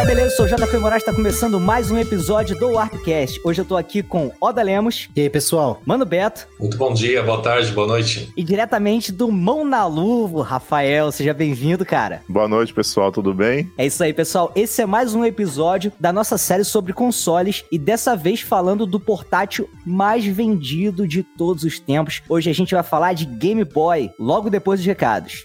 Opa, beleza? Eu sou o JP Moraes, está começando mais um episódio do Warpcast. Hoje eu tô aqui com Oda Lemos. E aí, pessoal? Mano Beto. Muito bom dia, boa tarde, boa noite. E diretamente do Mão na Luva, Rafael. Seja bem-vindo, cara. Boa noite, pessoal, tudo bem? É isso aí, pessoal. Esse é mais um episódio da nossa série sobre consoles e dessa vez falando do portátil mais vendido de todos os tempos. Hoje a gente vai falar de Game Boy, logo depois dos recados.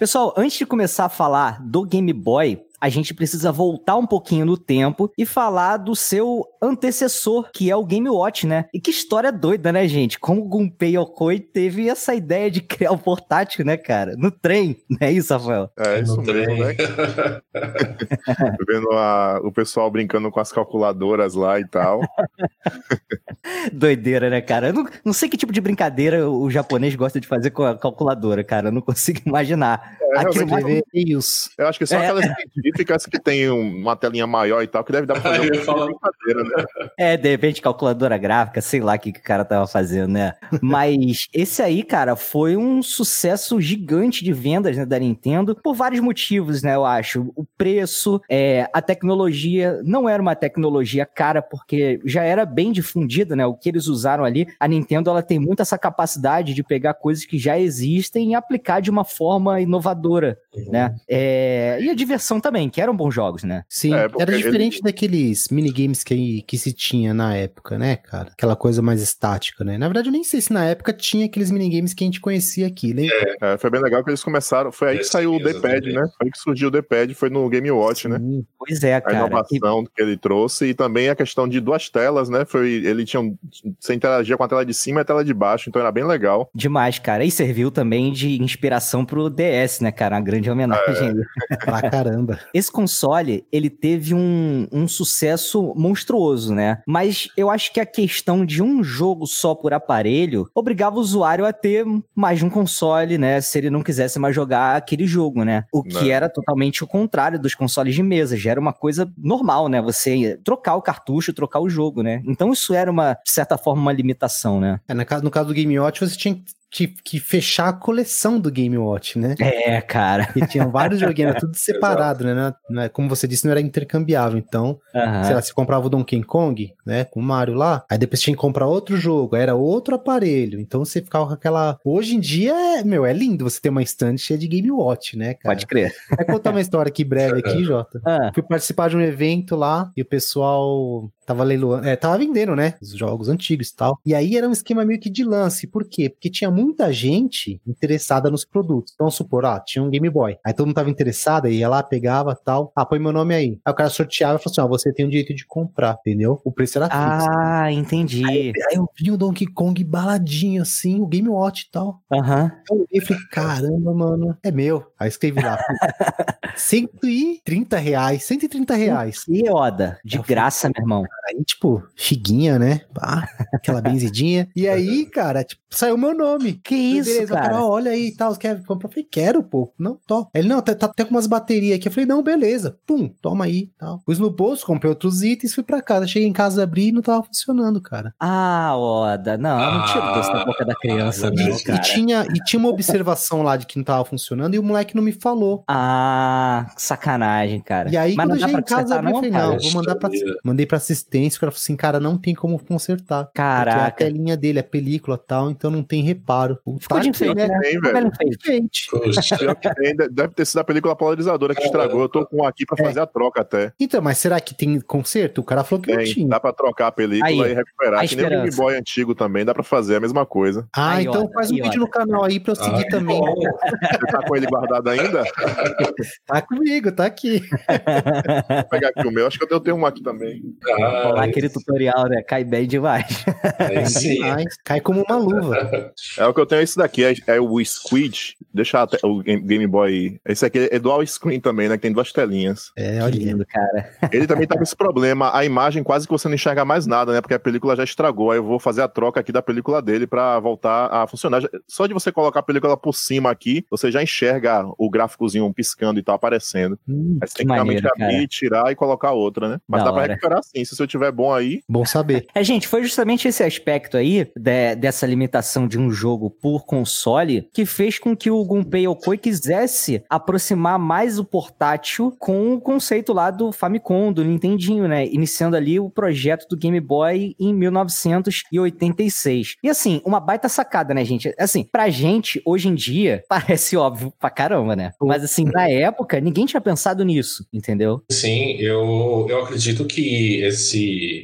Pessoal, antes de começar a falar do Game Boy, a gente precisa voltar um pouquinho no tempo e falar do seu antecessor, que é o Game Watch, né? E que história doida, né, gente? Como o Gunpei Yokoi teve essa ideia de criar o um portátil, né, cara? No trem, não é isso, Rafael? É isso No mesmo, trem. né? Vendo a- o pessoal brincando com as calculadoras lá e tal. Doideira, né, cara? Eu não, não sei que tipo de brincadeira o japonês gosta de fazer com a calculadora, cara. Eu não consigo imaginar. É, Aquilo realmente, mais- E-mails. eu acho que só É. aquelas científicas que tem um- uma telinha maior e tal, que deve dar pra fazer Eu ia uma falar. brincadeira, né? É, de repente, calculadora gráfica, sei lá o que, que o cara tava fazendo, né? Mas esse aí, cara, foi um sucesso gigante de vendas né, da Nintendo por vários motivos, né? Eu acho. O preço, é, a tecnologia não era uma tecnologia cara, porque já era bem difundida, né? O que eles usaram ali. A Nintendo ela tem muito essa capacidade de pegar coisas que já existem e aplicar de uma forma inovadora, né? É, e a diversão também, que eram bons jogos, né? Sim, É, era ele- diferente daqueles minigames que, que se tinha na época, né, cara? Aquela coisa mais estática, né? Na verdade, eu nem sei se na época tinha aqueles minigames que a gente conhecia aqui. Lembra? É, foi bem legal que eles começaram. Foi aí que saiu o D-pad, exatamente. né? Foi aí que surgiu o D-pad, foi no Game Watch, né? Sim. Pois é, A cara. E- inovação que ele trouxe e também a questão de duas telas, né? Foi, ele tinha um, você interagia com a tela de cima e a tela de baixo, então era bem legal. Demais, cara. E serviu também de inspiração pro DS, né, cara? Uma grande homenagem. Pra caramba. Esse console, ele teve um, um sucesso monstruoso, né? Mas eu acho que a questão de um jogo só por aparelho obrigava o usuário a ter mais de um console, né? Se ele não quisesse mais jogar aquele jogo, né? O que Não. era totalmente o contrário dos consoles de mesa. Já era uma coisa normal, né? Você trocar o cartucho, trocar o jogo, né? Então isso era uma, de certa forma, uma limitação, né? É, no, caso, no caso do Game Watch, você tinha que, que fechar a coleção do Game Watch, né? É, cara. E tinham vários joguinhos, era tudo separado, né? Não não é- Como você disse, não era intercambiável. Então, Aham. sei lá, você comprava o Donkey Kong, né, com o Mario lá, aí depois tinha que comprar outro jogo, era outro aparelho, então você ficava com aquela... Hoje em dia, é, meu, é lindo você ter uma estante cheia de Game Watch, né, cara? Pode crer. Vai contar uma história aqui breve aqui, Jota. Ah, Fui participar de um evento lá e o pessoal tava leiloando, é, tava vendendo, né, os jogos antigos e tal. E aí era um esquema meio que de lance, por quê? Porque tinha muita gente interessada nos produtos. Então, vamos supor, ah, tinha um Game Boy. Aí todo mundo tava interessado, aí ia lá, pegava tal. Ah, põe meu nome aí. Aí o cara sorteava e falou assim: ó, você tem o direito de comprar, entendeu? O preço era fixo. ah entendi. Aí eu vi o Donkey Kong baladinho assim, o Game Watch e tal. Aham. Eu olhei e falei, caramba, mano, é meu. Aí escrevi lá, pô, 130 reais, 130 reais. E Oda, de Eu graça, meu irmão. Aí, tipo, figuinha, né? Pá, aquela benzidinha. E aí, cara, tipo, saiu meu nome. Que isso, beleza, o cara? ó, olha aí e tal, quer comprar? Eu falei, quero, pô. Não, to. Ele, não, tá, tá até com umas baterias aqui. Eu falei, não, beleza. Pum, toma aí e tal. Pus no bolso, comprei outros itens, fui pra casa. Cheguei em casa, abri e não tava funcionando, cara. Ah, Oda, não, eu não tiro Ah, doce da boca da criança, ah, não, E, e cara. tinha, e tinha uma observação lá de que não tava funcionando e o moleque não me falou. Ah, que sacanagem, cara. E aí, Mas quando não eu cheguei pra em casa, e não, falei, cara? não, vou mandar pra, mandei pra assistência, o cara falou assim, cara, não tem como consertar. Porque é a Caraca. telinha dele, é película e tal, então não tem reparo. O Ficou de enfeite, né? né? Tem, velho. tem, deve ter sido a película polarizadora que estragou. Eu tô com um aqui pra fazer a troca até. Então, mas será que tem conserto? O cara falou que não Tem, tinha. dá pra trocar a película Aí, e recuperar. a Que nem o Game. Boy antigo também, dá pra fazer a mesma coisa. Ah, Aí, então Oda, faz um aí, vídeo Oda. no canal aí pra eu seguir Ah, também. bom. Você tá com ele guardado ainda? Tá comigo, tá aqui. Vou pegar aqui o meu, acho que eu tenho um aqui também. Ah, Falar aquele tutorial, né? Cai bem demais. Aí sim. Demais. Cai como uma luva. É o que eu tenho esse daqui, é, é o Squid. Deixa até o Game Boy. Esse aqui é dual screen também, né? Que tem duas telinhas. É, olha. lindo, cara. Ele também tá com esse problema. A imagem quase que você não enxerga mais nada, né? Porque a película já estragou. Aí eu vou fazer a troca aqui da película dele pra voltar a funcionar. Só de você colocar a película por cima aqui, você já enxerga o gráficozinho piscando e tal aparecendo. Hum, Aí você tem que realmente maneiro, abrir, cara. tirar e colocar outra, né? Mas Da dá pra hora. recuperar sim. Se o seu tiver bom aí, bom saber. É, gente, foi justamente esse aspecto aí, de- dessa limitação de um jogo por console, que fez com que o Gunpei Yokoi quisesse aproximar mais o portátil com o conceito lá do Famicom, do Nintendinho, né? Iniciando ali o projeto do Game Boy em 1986. E assim, uma baita sacada, né, gente? Assim, pra gente, hoje em dia, parece óbvio pra caramba, né? Mas assim, na época, ninguém tinha pensado nisso, entendeu? Sim, eu, eu acredito que esse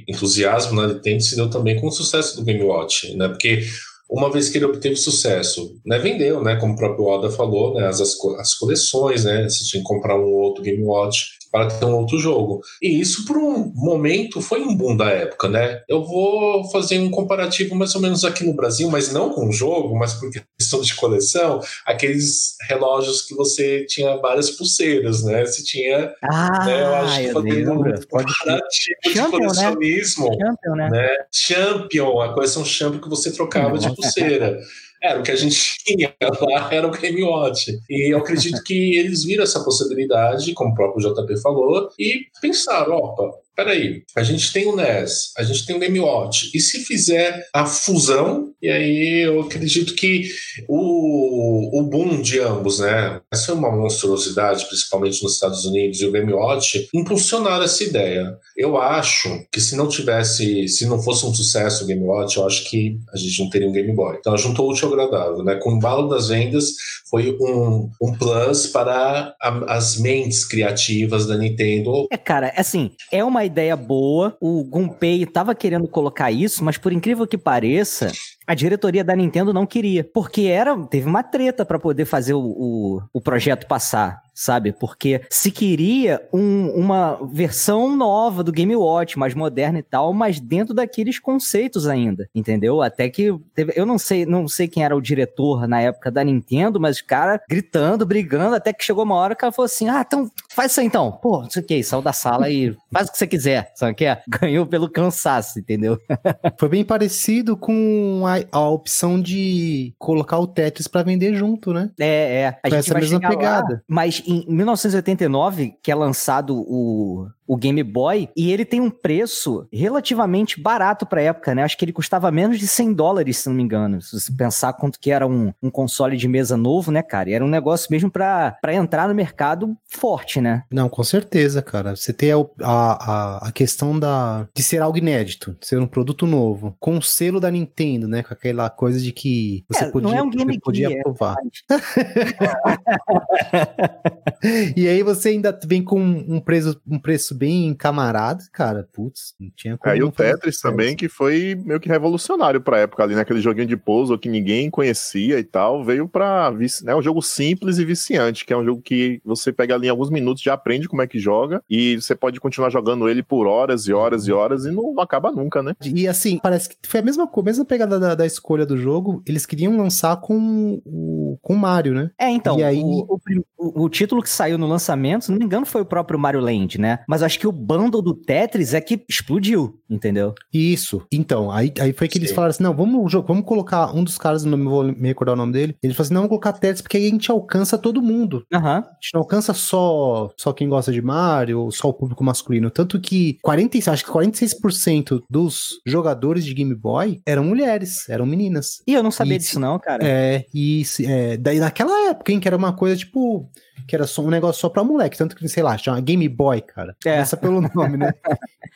entusiasmo na Nintendo se deu também com o sucesso do Game Watch, né? Porque uma vez que ele obteve sucesso, né, vendeu, né, como o próprio Oda falou, né, as, as coleções, né, você tinha que comprar um outro Game Watch para ter um outro jogo. E isso, por um momento, foi um boom da época, né? Eu vou fazer um comparativo mais ou menos aqui no Brasil, mas não com o jogo, mas por questão de coleção, aqueles relógios que você tinha várias pulseiras, né? Você tinha Ah, né, eu acho que fazendo lembro. um comparativo de Champion, né? colecionismo, Champion, né? né? Champion, a coleção Champion que você trocava de Nossa. pulseira. Era o que a gente tinha lá, era o Game Watch. E eu acredito que eles viram essa possibilidade, como o próprio JP falou, e pensaram: opa, peraí, a gente tem o NES, a gente tem o Game Watch, e se fizer a fusão, e aí eu acredito que o, o boom de ambos, né? Essa é uma monstruosidade, principalmente nos Estados Unidos, e o Game Watch impulsionaram essa ideia. Eu acho que se não tivesse, se não fosse um sucesso o Game Watch, eu acho que a gente não teria um Game Boy. Então juntou útil ao agradável, né? Com o embalo das vendas, foi um, um plus para a- as mentes criativas da Nintendo. É, cara, assim, é uma ideia boa. O Gunpei tava querendo colocar isso, mas por incrível que pareça, a diretoria da Nintendo não queria. Porque era, teve uma treta pra poder fazer o, o, o projeto passar, sabe? Porque se queria um- uma versão nova do Game Watch, mais moderna e tal, mas dentro daqueles conceitos ainda, entendeu? Até que teve, eu não sei, não sei quem era o diretor na época da Nintendo, mas o cara gritando, brigando, até que chegou uma hora que ela falou assim: "Ah, então faz isso aí então". Pô, não sei o que, saiu da sala e faz o que você quiser, sabe o que é? Ganhou pelo cansaço, entendeu? Foi bem parecido com a, a opção de colocar o Tetris pra vender junto, né? É, é. A Foi essa vai mesma chegar lá, pegada. mas em 1989, que é lançado o, o Game Boy, e ele tem um preço relativamente barato pra época, né? Acho que ele custava menos de 100 dólares, se não me engano. Se você pensar quanto que era um, um console de mesa novo, né, cara? E era um negócio mesmo pra, pra entrar no mercado forte, né? Não, com certeza, cara. Você tem a, a, a questão da, de ser algo inédito, de ser um produto novo, com o selo da Nintendo, né? Com aquela coisa de que você É, podia, não é um você Game podia Gear, provar. E aí você ainda vem com um preço, um preço bem camarada, cara. Putz, não tinha como. Aí o não fazer Tetris também, que foi meio que revolucionário pra época ali, naquele joguinho de puzzle que ninguém conhecia e tal, veio pra. né, um jogo simples e viciante, que é um jogo que você pega ali em alguns minutos, já aprende como é que joga, e você pode continuar jogando ele por horas e horas e horas, e não, não acaba nunca, né? E assim, parece que foi a mesma coisa, mesma pegada da, da escolha do jogo. Eles queriam lançar com o com o Mario, né? É, então, E aí- o, o o- o título que saiu no lançamento, se não me engano, foi o próprio Mario Land, né? Mas acho que o bundle do Tetris é que explodiu, entendeu? Isso. Então, aí, aí foi que eles Sim. falaram assim: não, vamos, vamos colocar um dos caras, não me vou me recordar o nome dele. Ele falou assim: não, vamos colocar Tetris, porque aí a gente alcança todo mundo. Aham. A gente não alcança só, só quem gosta de Mario, ou só o público masculino. Tanto que 40, acho que 46% dos jogadores de Game Boy eram mulheres, eram meninas. E eu não sabia Isso. disso, não, cara. É, e é, daí naquela época, hein, que era uma coisa tipo. Que era só um negócio só pra moleque. Tanto que, sei lá, chama Game Boy, cara. É. Começa pelo nome, né?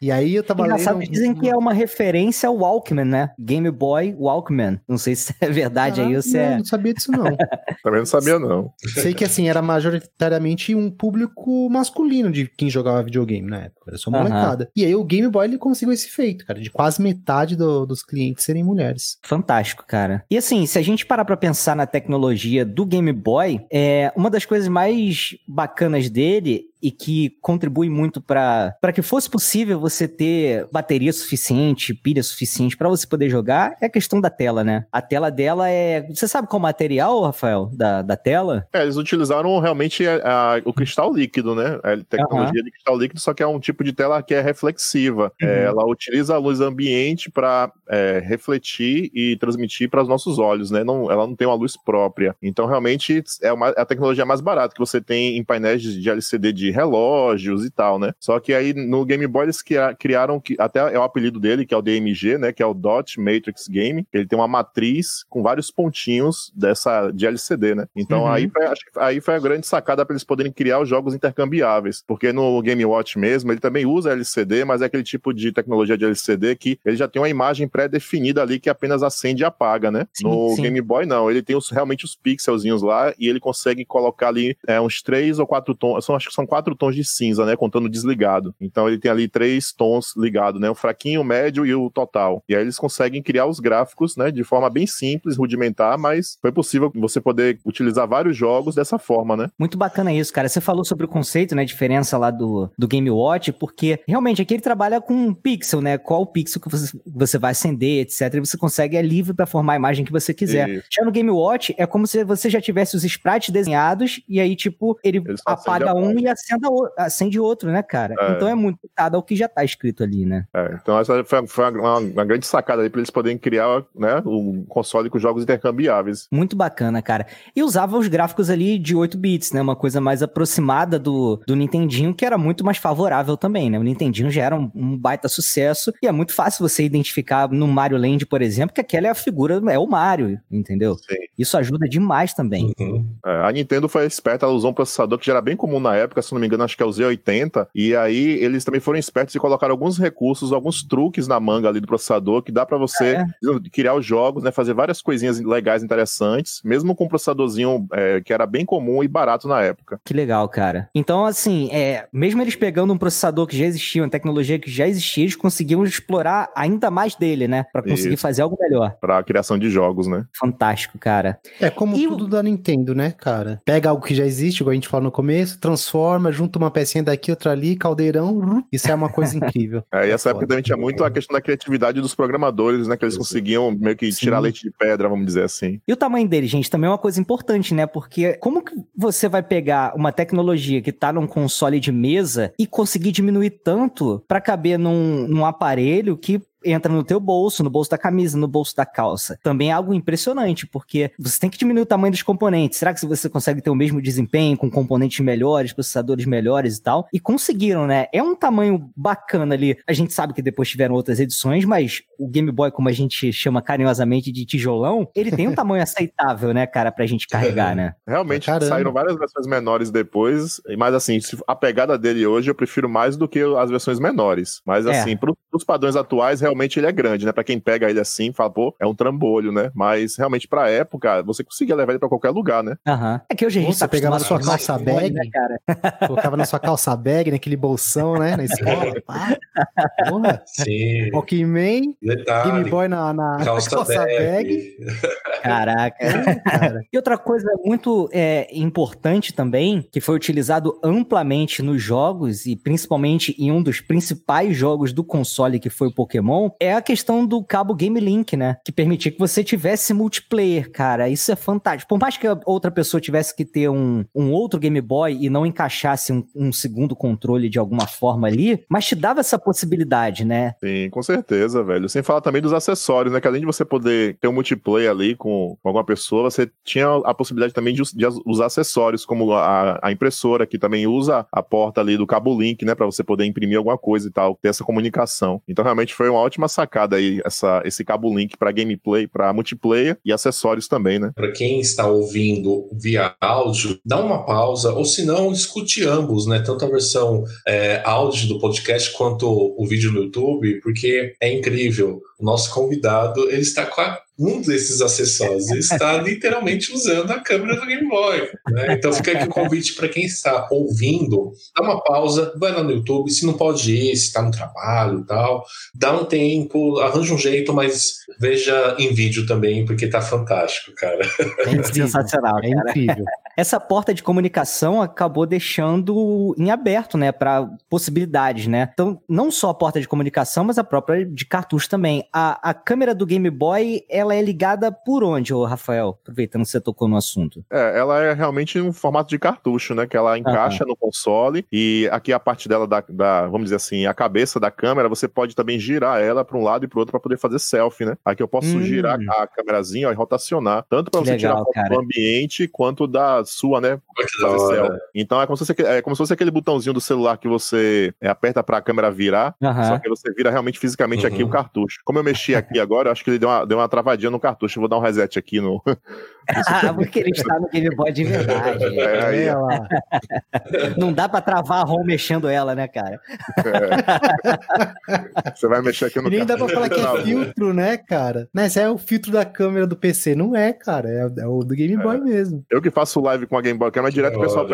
e aí eu tava Engraçado lendo. dizem que é uma referência ao Walkman, né? Game Boy Walkman. Não sei se é verdade aí ou se não, é. não sabia disso, não. Também não sabia, não. Sei que assim, era majoritariamente um público masculino de quem jogava videogame na época. Era só molecada. E aí o Game Boy ele conseguiu esse feito, cara, de quase metade do- dos clientes serem mulheres. Fantástico, cara. E assim, se a gente parar pra pensar na tecnologia do Game Boy, é uma das coisas mais bacanas dele e que contribui muito para que fosse possível você ter bateria suficiente, pilha suficiente para você poder jogar, é a questão da tela, né? A tela dela é. Você sabe qual material, Rafael, da, da tela? É, eles utilizaram realmente a, a, o cristal líquido, né? A tecnologia uhum. de cristal líquido, só que é um tipo de tela que é reflexiva. É, uhum. É, ela utiliza a luz ambiente para é, refletir e transmitir para os nossos olhos, né? Não, ela não tem uma luz própria. Então, realmente, é, uma, é a tecnologia mais barata que você tem em painéis de LCD de relógios e tal, né? Só que aí no Game Boy eles criaram, que até é o apelido dele, que é o DMG, né? Que é o Dot Matrix Game. Ele tem uma matriz com vários pontinhos dessa de LCD, né? Então uhum. aí, foi, acho que aí foi a grande sacada para eles poderem criar os jogos intercambiáveis. Porque no Game Watch mesmo, ele também usa LCD, mas é aquele tipo de tecnologia de LCD que ele já tem uma imagem pré-definida ali que apenas acende e apaga, né? Sim, no sim. Game Boy, não. Ele tem os, realmente os pixelzinhos lá e ele consegue colocar ali é, uns três ou quatro tons. São, acho que são quatro tons de cinza, né? Contando desligado. Então ele tem ali três tons ligados, né? O fraquinho, o médio e o total. E aí eles conseguem criar os gráficos, né? De forma bem simples, rudimentar, mas foi possível você poder utilizar vários jogos dessa forma, né? Muito bacana isso, cara. Você falou sobre o conceito, né? A diferença lá do, do Game Watch, porque realmente aqui ele trabalha com um pixel, né? Qual pixel que você, você vai acender, etc. E você consegue, é livre para formar a imagem que você quiser. Isso. Já no Game Watch, é como se você já tivesse os sprites desenhados e aí, tipo, ele apaga um e acenda o, acende outro, né, cara? É. Então é muito dado ao que já tá escrito ali, né? É, então essa foi, foi uma, uma, grande sacada aí pra eles poderem criar, né, um console com jogos intercambiáveis. Muito bacana, cara. E usava os gráficos ali de 8 bits, né? Uma coisa mais aproximada do, do Nintendinho, que era muito mais favorável também, né? O Nintendinho já era um, um baita sucesso e é muito fácil você identificar no Mario Land, por exemplo, que aquela é a figura, é o Mario, entendeu? Sim. Isso ajuda demais também. Uhum. É, a Nintendo foi esperta, ela usou um processador que já era bem comum na época, se não me engano, acho que é o Z80, e aí eles também foram espertos e colocaram alguns recursos, alguns truques na manga ali do processador que dá para você é. criar os jogos, né, fazer várias coisinhas legais, interessantes, mesmo com um processadorzinho é, que era bem comum e barato na época. Que legal, cara. Então, assim, é, mesmo eles pegando um processador que já existia, uma tecnologia que já existia, eles conseguiam explorar ainda mais dele, né, para conseguir Isso. fazer algo melhor. Para criação de jogos, né? Fantástico, cara. É como e tudo da Nintendo, né, cara? Pega algo que já existe, igual a gente falou no começo, transforma, junta uma pecinha daqui, outra ali, caldeirão, isso é uma coisa incrível. É, e essa época também tinha muito a questão da criatividade dos programadores, né, que eles conseguiam meio que tirar Sim. leite de pedra, vamos dizer assim. E o tamanho dele, gente, também é uma coisa importante, né, porque como que você vai pegar uma tecnologia que tá num console de mesa e conseguir diminuir tanto para caber num, num aparelho que entra no teu bolso, no bolso da camisa, no bolso da calça. Também é algo impressionante, porque você tem que diminuir o tamanho dos componentes. Será que você consegue ter o mesmo desempenho com componentes melhores, processadores melhores e tal? E conseguiram, né? É um tamanho bacana ali. A gente sabe que depois tiveram outras edições, mas o Game Boy, como a gente chama carinhosamente de tijolão, ele tem um tamanho aceitável, né, cara, pra gente carregar, né? Realmente, Caramba. saíram várias versões menores depois, mas assim, a pegada dele hoje eu prefiro mais do que as versões menores. Mas é. assim, é. pros padrões atuais, realmente ele é grande, né? Pra quem pega ele assim, fala, pô, é um trambolho, né? Mas realmente pra época, você conseguia levar ele pra qualquer lugar, né? Aham. Uhum. É que hoje a gente você tá pegava na sua calça bag, né, cara? colocava na sua calça bag, naquele bolsão, né? Na escola. Porra. Sim. Walkman, Game Boy na, na calça, calça bag. bag. Caraca. É, cara. E outra coisa muito é, importante também, que foi utilizado amplamente nos jogos, e principalmente em um dos principais jogos do console, que foi o Pokémon, é a questão do cabo Game Link, né? Que permitia que você tivesse multiplayer, cara. Isso é fantástico. Por mais que a outra pessoa tivesse que ter um, um outro Game Boy e não encaixasse um, um segundo controle de alguma forma ali, mas te dava essa possibilidade, né? Sim, com certeza, velho. Sem falar também dos acessórios, né? Que além de você poder ter um multiplayer ali com, com alguma pessoa, você tinha a possibilidade também de, de usar acessórios, como a, a, impressora, que também usa a porta ali do cabo link, né? Pra você poder imprimir alguma coisa e tal, ter essa comunicação. Então, realmente foi uma ótima sacada aí, essa, esse cabo link para gameplay, para multiplayer e acessórios também, né? Para quem está ouvindo via áudio, dá uma pausa, ou se não, escute ambos, né? Tanto a versão é, áudio do podcast quanto o vídeo no YouTube, porque é incrível. O nosso convidado, ele está com a um desses acessórios está literalmente usando a câmera do Game Boy. Né? Então fica aqui o convite para quem está ouvindo, dá uma pausa, vai lá no YouTube, se não pode ir, se está no trabalho e tal, dá um tempo, arranja um jeito, mas veja em vídeo também, porque tá fantástico, cara. É sensacional, é incrível. Essa porta de comunicação acabou deixando em aberto, né, para possibilidades, né? Então, não só a porta de comunicação, mas a própria de cartucho também. A, a câmera do Game Boy, ela é ligada por onde, ô Rafael? Aproveitando que você tocou no assunto. É, ela é realmente um formato de cartucho, né? Que ela encaixa no console e aqui a parte dela da, da, vamos dizer assim, a cabeça da câmera, você pode também girar ela para um lado e para outro para poder fazer selfie, né? Aqui eu posso Hum. girar a câmerazinha e rotacionar, tanto para você legal, tirar foto cara. do ambiente quanto da sua, né? Então é como se fosse, aquele- é como se fosse aquele botãozinho do celular que você é, aperta para a câmera virar, Aham. só que você vira realmente fisicamente aqui Uhum. o cartucho. Como eu mexi aqui agora, eu acho que ele deu uma, deu uma travadinha no cartucho. Eu vou dar um reset aqui no. Ah, porque ele está no Game Boy de verdade. É, aí. Não dá pra travar a ROM mexendo ela, né, cara? é. Você vai mexer aqui no E nem dá pra falar que Não, é filtro, né, cara? Né, esse é o filtro da câmera do PC. Não é, cara. É, é o do Game Boy mesmo. Eu que faço live com a Game Boy Câmera, direto o pessoal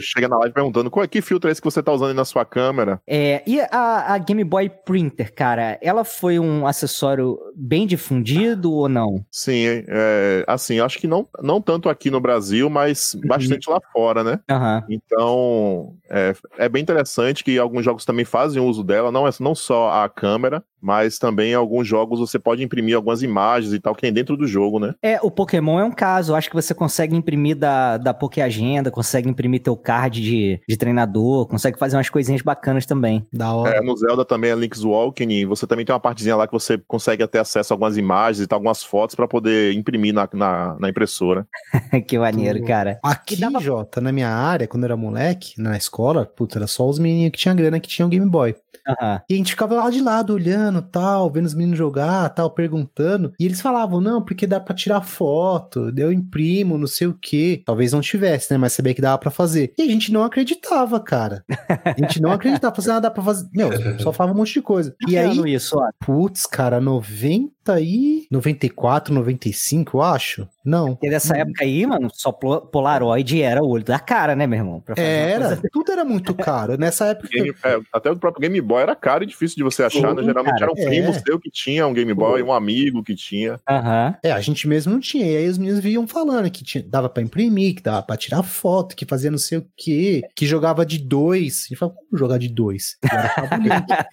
chega na live perguntando qual é que filtro é esse que você tá usando aí na sua câmera. É, e a, a Game Boy Printer, cara, ela foi um acessório bem difundido ou não? Sim, é, assim, acho que não, não tanto aqui no Brasil, mas bastante lá fora, né? Aham. Então, é, é bem interessante que alguns jogos também fazem uso dela, não é não só a câmera, mas também em alguns jogos você pode imprimir algumas imagens e tal que tem dentro do jogo, né? É, o Pokémon é um caso. Eu acho que você consegue imprimir da, da Poké Agenda, consegue imprimir teu card de, de treinador, consegue fazer umas coisinhas bacanas também. Da hora. É, no Zelda também é Link's Awakening, você também tem uma partezinha lá que você consegue ter acesso a algumas imagens e tal, algumas fotos pra poder imprimir na, na, na impressora. que maneiro, Tudo. cara. Aqui, dava- Jota, na minha área, quando eu era moleque, na escola, puta, era só os menininhos que tinham grana que tinham Game Boy. Aham. E a gente ficava lá de lado, olhando, tal, vendo os meninos jogar, tal, perguntando. E eles falavam, não, porque dá pra tirar foto, eu imprimo, não sei o quê. Talvez não tivesse, né? Mas sabia que dava pra fazer. E a gente não acreditava, cara. A gente não acreditava. Fazia, ah, dá pra fazer. Meu, só falava um monte de coisa. E Que aí, isso, putz, cara, 90 e... 94, 95, eu acho. Não. Porque nessa época aí, mano, só pol- Polaroid era o olho da cara, né, meu irmão? Era, coisa- tudo era muito caro. Nessa época. Game- é, até o próprio Game Boy era caro e difícil de você achar, Sim, né? Geralmente cara, era um primo é. seu que tinha um Game Boy, um amigo que tinha. Aham. É, a gente mesmo não tinha. E aí os meninos vinham falando que tinha, dava pra imprimir, que dava pra tirar foto, que fazia não sei o quê, que jogava de dois. E falava, como jogar de dois? Era.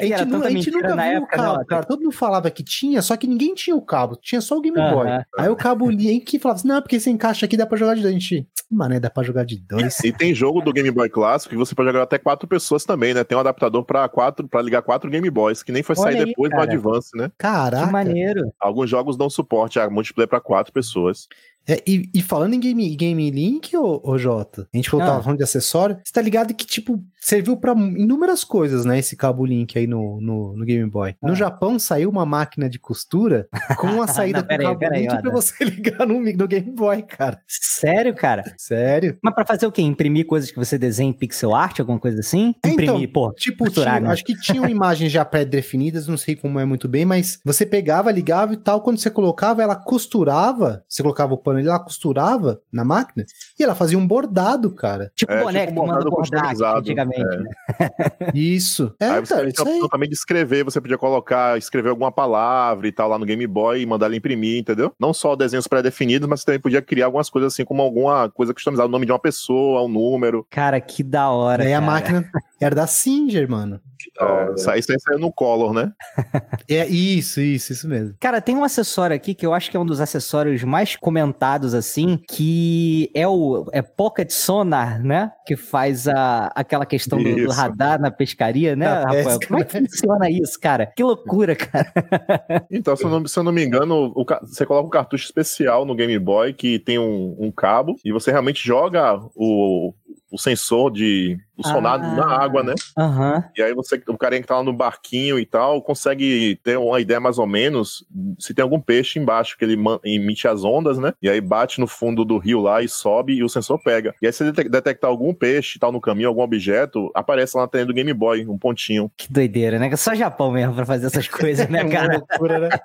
A gente, era tanta a gente nunca na viu época, né, cara. Todo mundo falava que tinha, só que ninguém tinha o cabo. Tinha só o Game Boy. Aham. Aí o cabo link falava assim, não, porque você encaixa aqui, dá pra jogar de dois. A gente, mané, dá pra jogar de dois. E tem jogo do Game Boy clássico que você pode jogar até quatro pessoas também, né? Tem um adaptador pra quatro para ligar quatro Game Boys, que nem foi Olha sair aí, depois cara. do Advance, né? Caraca. Que maneiro. Alguns jogos dão suporte a multiplayer pra quatro pessoas. É, e, e falando em Game, game Link, ô, ô Jota, a gente falou, Ah. falando de acessório, você tá ligado que, tipo, serviu pra inúmeras coisas, né, esse cabo Link aí no, no, no Game Boy. No Ah. Japão saiu uma máquina de costura com uma saída Não, peraí, cabo peraí, Link pra você ligar no, no Game Boy, cara. Sério, cara? Sério. Mas pra fazer o quê? Imprimir coisas que você desenha em pixel art, alguma coisa assim? É, então, Imprimir, pô. Tipo, Costurar, tinha- né? acho que tinham imagens já pré-definidas, não sei como é muito bem, mas você pegava, ligava e tal, quando você colocava, ela costurava, você colocava o pano ali, ela costurava na máquina e ela fazia um bordado, cara. Tipo É, boneco tipo que manda bordado bordar aqui, customizado, antigamente, é. né? Isso. É, Aí você cara, isso aí. também de escrever, você podia colocar, escrever alguma palavra e tal lá no Game Boy e mandar ele imprimir, entendeu? Não só desenhos pré-definidos, mas você também podia criar algumas coisas assim, como alguma coisa customizada, o nome de uma pessoa, um número. Cara, que da hora, Daí a cara. máquina era da Singer, mano. É, isso aí isso aí saiu no Color, né? É isso, isso, isso mesmo. Cara, tem um acessório aqui que eu acho que é um dos acessórios mais comentados, assim, que é o é Pocket Sonar, né? Que faz a, aquela questão do, do radar na pescaria, né, Da Rafael? pesca, Como é que funciona isso, cara? Que loucura, cara. Então, se eu não, se eu não me engano, o você coloca um cartucho especial no Game Boy que tem um, um cabo e você realmente joga o, o sensor de o sonar Ah. na água, né? Aham. E aí você, o carinha que tá lá no barquinho e tal, consegue ter uma ideia mais ou menos se tem algum peixe embaixo, que ele emite as ondas, né? E aí bate no fundo do rio lá e sobe e o sensor pega. E aí se detectar algum peixe e tal no caminho, algum objeto, aparece lá na tela do Game Boy, um pontinho. Que doideira, né? Só Japão mesmo pra fazer essas coisas, né, É cara? loucura, né?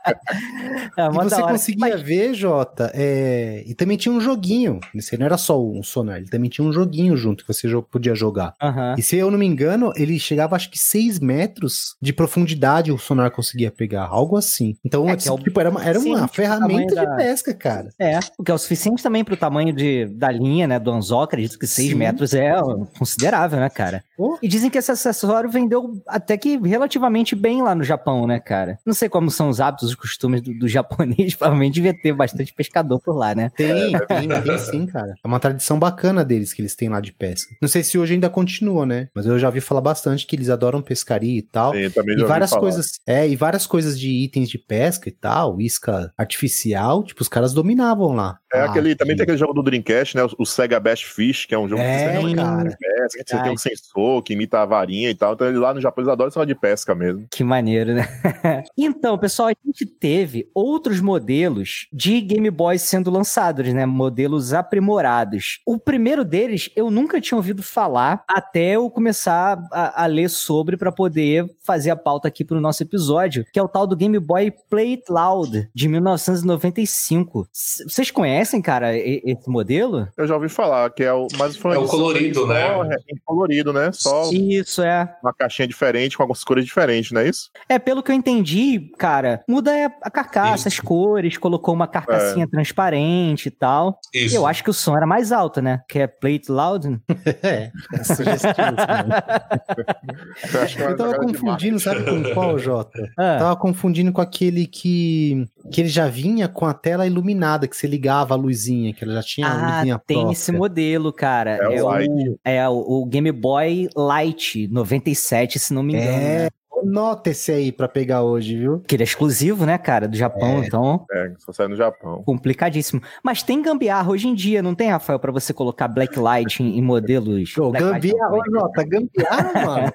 É, E você conseguia Mas- ver, Jota, é, e também tinha um joguinho. Não era só um sonar, ele também tinha um joguinho junto que você podia jogar. Aham. E se eu não me engano, ele chegava acho que 6 metros de profundidade o sonar conseguia pegar, algo assim. Então, É, que é o- tipo, era uma, era uma tipo, ferramenta de da- pesca, cara. É, o que é o suficiente também pro tamanho de, da linha, né, do anzol, acredito que 6 Sim. metros é considerável, né, cara? Pô. E dizem que esse acessório vendeu até que relativamente bem lá no Japão, né, cara? Não sei como são os hábitos, os costumes do, do japonês, provavelmente devia ter bastante pescador por lá, né? Tem, tem, tem sim, cara. É uma tradição bacana deles que eles têm lá de pesca. Não sei se hoje ainda continua, né? Mas eu já ouvi falar bastante que eles adoram pescaria e tal. Sim, também E várias coisas, é, e várias coisas de itens de pesca e tal, isca artificial, tipo, os caras dominavam lá. É Ah, aquele, também que- tem aquele jogo do Dreamcast, né? O, o Sega Bash Fish, que é um jogo É, que você realmente cara. pesca, que você tem um sensor que imita a varinha e tal. Então lá no Japão eles adoram esse de pesca mesmo. Que maneiro, né? então, pessoal, a gente teve outros modelos de Game Boy sendo lançados, né? Modelos aprimorados. O primeiro deles eu nunca tinha ouvido falar até eu começar a, a ler sobre para poder fazer a pauta aqui pro nosso episódio, que é o tal do Game Boy Play It Loud de 1995. C- Vocês conhecem, cara, e- esse modelo? Eu já ouvi falar que é o. Mas foi É o colorido, né? é, colorido, né? Só Isso é. uma caixinha diferente, com algumas cores diferentes, não é isso? É, pelo que eu entendi, cara, muda a carcaça, as cores, colocou uma carcassinha transparente e tal. Isso. Eu acho que o som era mais alto, né? Que é Plate Loud. É, é sugestivo. Eu, acho que é Eu tava confundindo, sabe com qual, Jota? Ah, Tava confundindo com aquele que que ele já vinha com a tela iluminada, que você ligava a luzinha, que ela já tinha a Ah, luzinha tem própria. esse modelo, cara. É o Lite. é o, o Game Boy Light 97, se não me engano. É, né? nota esse aí pra pegar hoje, viu? Que ele é exclusivo, né, cara, do Japão, então É, só sai no Japão. complicadíssimo. Mas tem gambiarra hoje em dia, não tem, Rafael, pra você colocar Black Light em, em modelos? Ô, Black Light, gambiarra, ô, Jota, gambiarra, mano.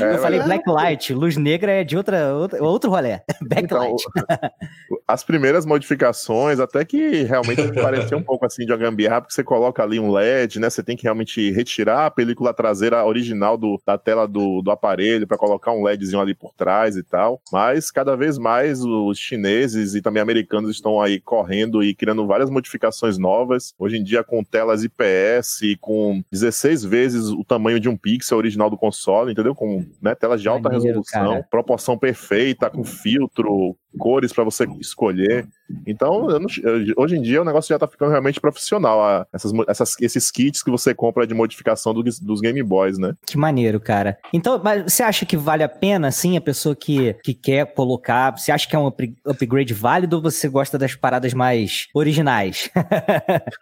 É, Eu falei mas- Black Light, luz negra é de outra, outra outro rolê. Backlight. Então, as primeiras modificações, até que realmente parecia um pouco assim de uma gambiarra, porque você coloca ali um LED, né? Você tem que realmente retirar a película traseira original do, da tela do, do aparelho para colocar um LEDzinho ali por trás e tal. Mas cada vez mais os chineses e também americanos estão aí correndo e criando várias modificações novas. Hoje em dia com telas IPS e com 16 vezes o tamanho de um pixel original do console, entendeu? Com né, telas de alta Maneiro, resolução, cara. proporção perfeita, com filtro, cores para você escolher. Então, não- hoje em dia o negócio já tá ficando realmente profissional. a- essas, essas- esses kits que você compra de modificação do- dos Game Boys, né? Que maneiro, cara. Então, mas você acha que vale a pena, assim, a pessoa que, que quer colocar? Você acha que é um up- upgrade válido ou você gosta das paradas mais originais?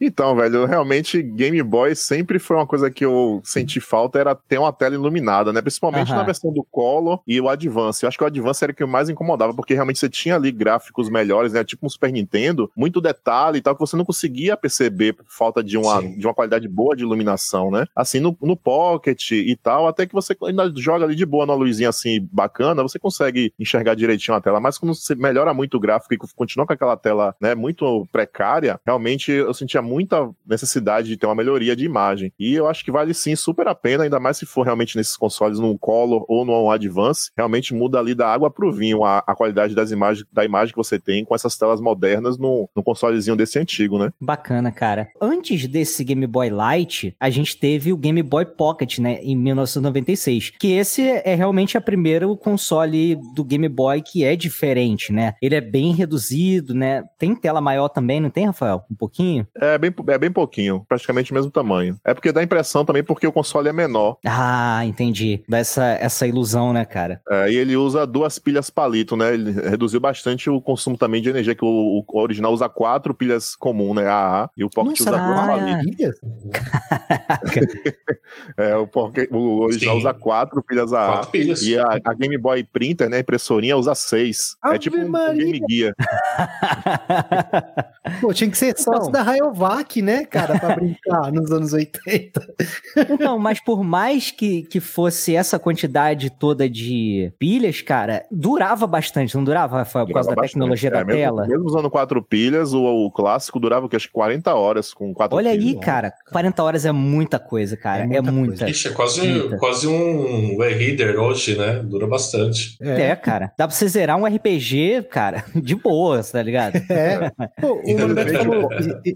Então, velho, realmente Game Boy sempre foi uma coisa que eu senti falta, era ter uma tela iluminada, né? Principalmente Aham. na versão do Color e o Advance. Eu acho que o Advance era o que mais incomodava, porque realmente você tinha ali gráficos melhores, né? Tipo um Super Nintendo, muito detalhe e tal, que você não conseguia perceber por falta de uma, Sim. de uma qualidade boa de iluminação, né? Assim, no, no Pocket e tal, até que você ainda joga ali de boa numa luzinha assim bacana, você consegue enxergar direitinho a tela, mas quando você melhora muito o gráfico e continua com aquela tela, né, muito precária, realmente eu sentia muita necessidade de ter uma melhoria de imagem. E eu acho que vale sim super a pena, ainda mais se for realmente nesses consoles no Color ou no Advance, realmente muda ali da água pro vinho a, a qualidade das imagens, da imagem que você tem com essas telas modernas no, no consolezinho desse antigo, né? Bacana, cara. Antes desse Game Boy Light, a gente teve o Game Boy Pocket, né, em 1996. Que esse é realmente a primeiro console do Game Boy que é diferente, né? Ele é bem reduzido, né? Tem tela maior também, não tem, Rafael? Um pouquinho? É bem, é bem pouquinho, praticamente o mesmo tamanho. É porque dá a impressão também porque o console é menor. Ah, entendi. Dá essa, essa ilusão, né, cara? É, e ele usa duas pilhas palito, né? Ele reduziu bastante o consumo também de energia, que o, o original usa quatro pilhas comum, né? AA, e o Pocket Nossa, usa duas? É, o, Pocket, o original Sim. usa quatro pilhas AA. Quatro pilhas. E a, a Game Boy Printer, né? A impressorinha usa seis. Ave é tipo um, um! Game Gear. Pô, tinha que ser sócio da Rayovac, né, cara, pra brincar nos anos 80. Então, mas por mais que, que fosse essa quantidade toda de pilhas, cara, durava bastante, não durava, Rafael, por causa Durava da bastante. tecnologia É, da mesmo, tela. mesmo usando quatro pilhas, o, o clássico durava o que, acho que 40 horas com quatro Olha pilhas. aí, cara, 40 horas é muita coisa, cara. É É muita. muita Ixi, é quase, Muita. quase um e-reader hoje, né? Dura bastante. É. cara. Dá pra você zerar um RPG, cara, de boa, tá ligado? É. Pô, o Mano Beto falou,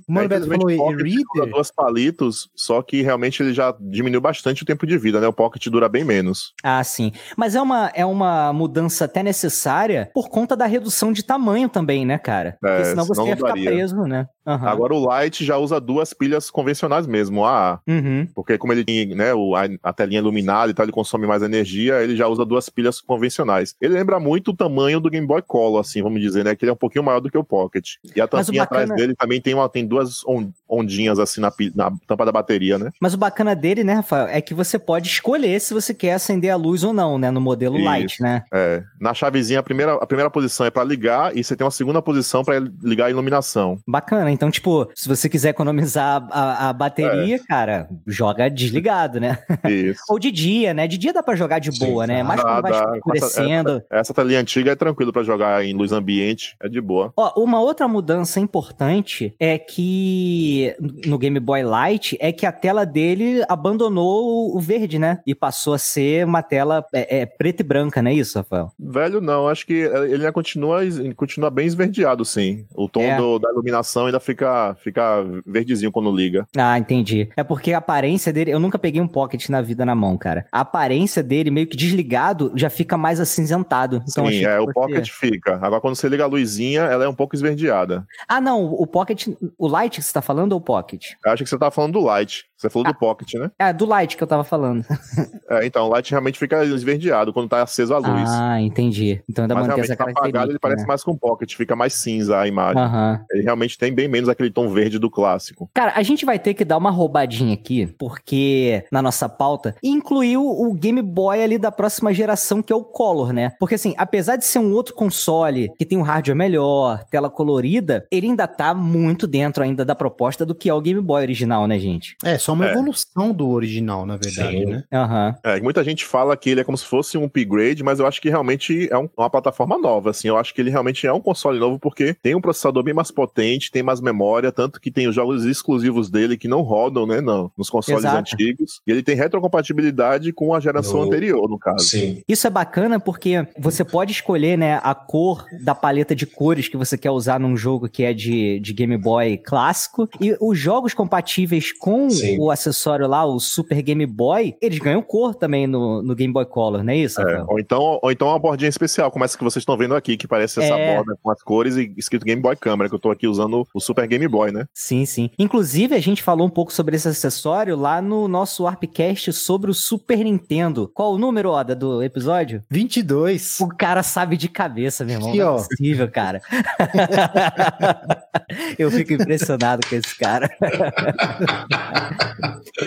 o Mano Beto falou o Pocket usa e-reader. duas palitos, só que realmente ele já diminuiu bastante o tempo de vida, né? O Pocket dura bem menos. Ah, sim. Mas é uma, é uma mudança até necessária por conta da redução de tamanho também, né, cara? Porque É, senão você senão ia ficar daria. preso, né? Aham. Agora o Lite já usa duas pilhas convencionais mesmo, AA. Uhum. Porque como ele tem né, o- a, a telinha iluminada e tal, ele consome mais energia, ele já usa duas pilhas convencionais. Ele lembra muito o tamanho do Game Boy Color, assim, vamos dizer, né? Que ele é um pouquinho maior do que o Pocket. E a tampinha atrás bacana- dele também tem, uma, tem duas on- ondinhas assim na, na tampa da bateria, né? Mas o bacana dele, né, Rafael, é que você pode escolher se você quer acender a luz ou não, né? No modelo Isso. light, né? É, na chavezinha, a primeira, a primeira posição é pra ligar e você tem uma segunda posição pra ligar a iluminação. Bacana. Então, tipo, se você quiser economizar a, a bateria, cara, joga desligado, né? Isso. Ou de dia, né? De dia dá pra jogar de Sim, boa, né? Mais dá, quando vai escurecendo. Essa telinha antiga é tranquilo pra jogar em luz ambiente, é de boa. Ó, uma outra mudança importante é que no Game Boy Light é que a tela dele abandonou o verde, né? E passou a ser uma tela é, é, preta e branca, não é isso, Rafael? Velho, não, acho que ele ainda continua, continua bem esverdeado, sim. O tom É. do- da iluminação ainda fica, fica verdezinho quando liga. Ah, entendi. É porque a aparência dele, eu nunca peguei um Pocket na vida na mão, cara. A aparência dele, meio que desligado, já fica mais acinzentado. Então, sim, é, o Pocket fica. Agora, quando você liga a luzinha, ela é um pouco esverdeada. Ah, não, o Pocket, o Light que você tá falando ou o Pocket? Eu acho que você tá falando do Light. Você falou do Pocket, né? É, do Light que eu tava falando. É, então, o Light realmente fica esverdeado quando tá aceso a luz. Ah, entendi. Então ainda Mas mantém realmente, essa tá apagado, ele parece né? mais com o Pocket, fica mais cinza a imagem. Aham. Ele realmente tem bem menos aquele tom verde do clássico. Cara, a gente vai ter que dar uma roubadinha aqui, porque na nossa pauta incluiu o Game Boy ali da próxima geração, que é o Color, né? Porque assim, apesar de ser um outro console que tem um hardware melhor, tela colorida, ele ainda tá muito dentro ainda da proposta do que é o Game Boy original, né, gente? É, só uma É. evolução do original, na verdade, Sim. né? Aham. É, muita gente fala que ele é como se fosse um upgrade, mas eu acho que realmente é um- uma plataforma nova, assim. Eu acho que ele realmente é um console novo porque tem um processador bem mais potente, tem mais memória, tanto que tem os jogos exclusivos dele que não rodam, né, não, nos consoles Exato. antigos. E ele tem retrocompatibilidade com a geração No- anterior, no caso. Sim. Isso é bacana porque você pode escolher, né, a cor da paleta de cores que você quer usar num jogo que é de, de Game Boy clássico. E os jogos compatíveis com Sim. O acessório lá, o Super Game Boy, eles ganham cor também no, no Game Boy Color, não é isso? É, ou então, ou então uma bordinha especial, como essa que vocês estão vendo aqui, que parece essa É. borda com as cores e escrito Game Boy Câmera, que eu tô aqui usando o Super Game Boy, né? Sim, sim. Inclusive, a gente falou um pouco sobre esse acessório lá no nosso Warpcast sobre o Super Nintendo. Qual o número, Oda, do episódio? 22. O cara sabe de cabeça, meu irmão. Aqui, não é ó. possível, cara. Eu fico impressionado com esse cara.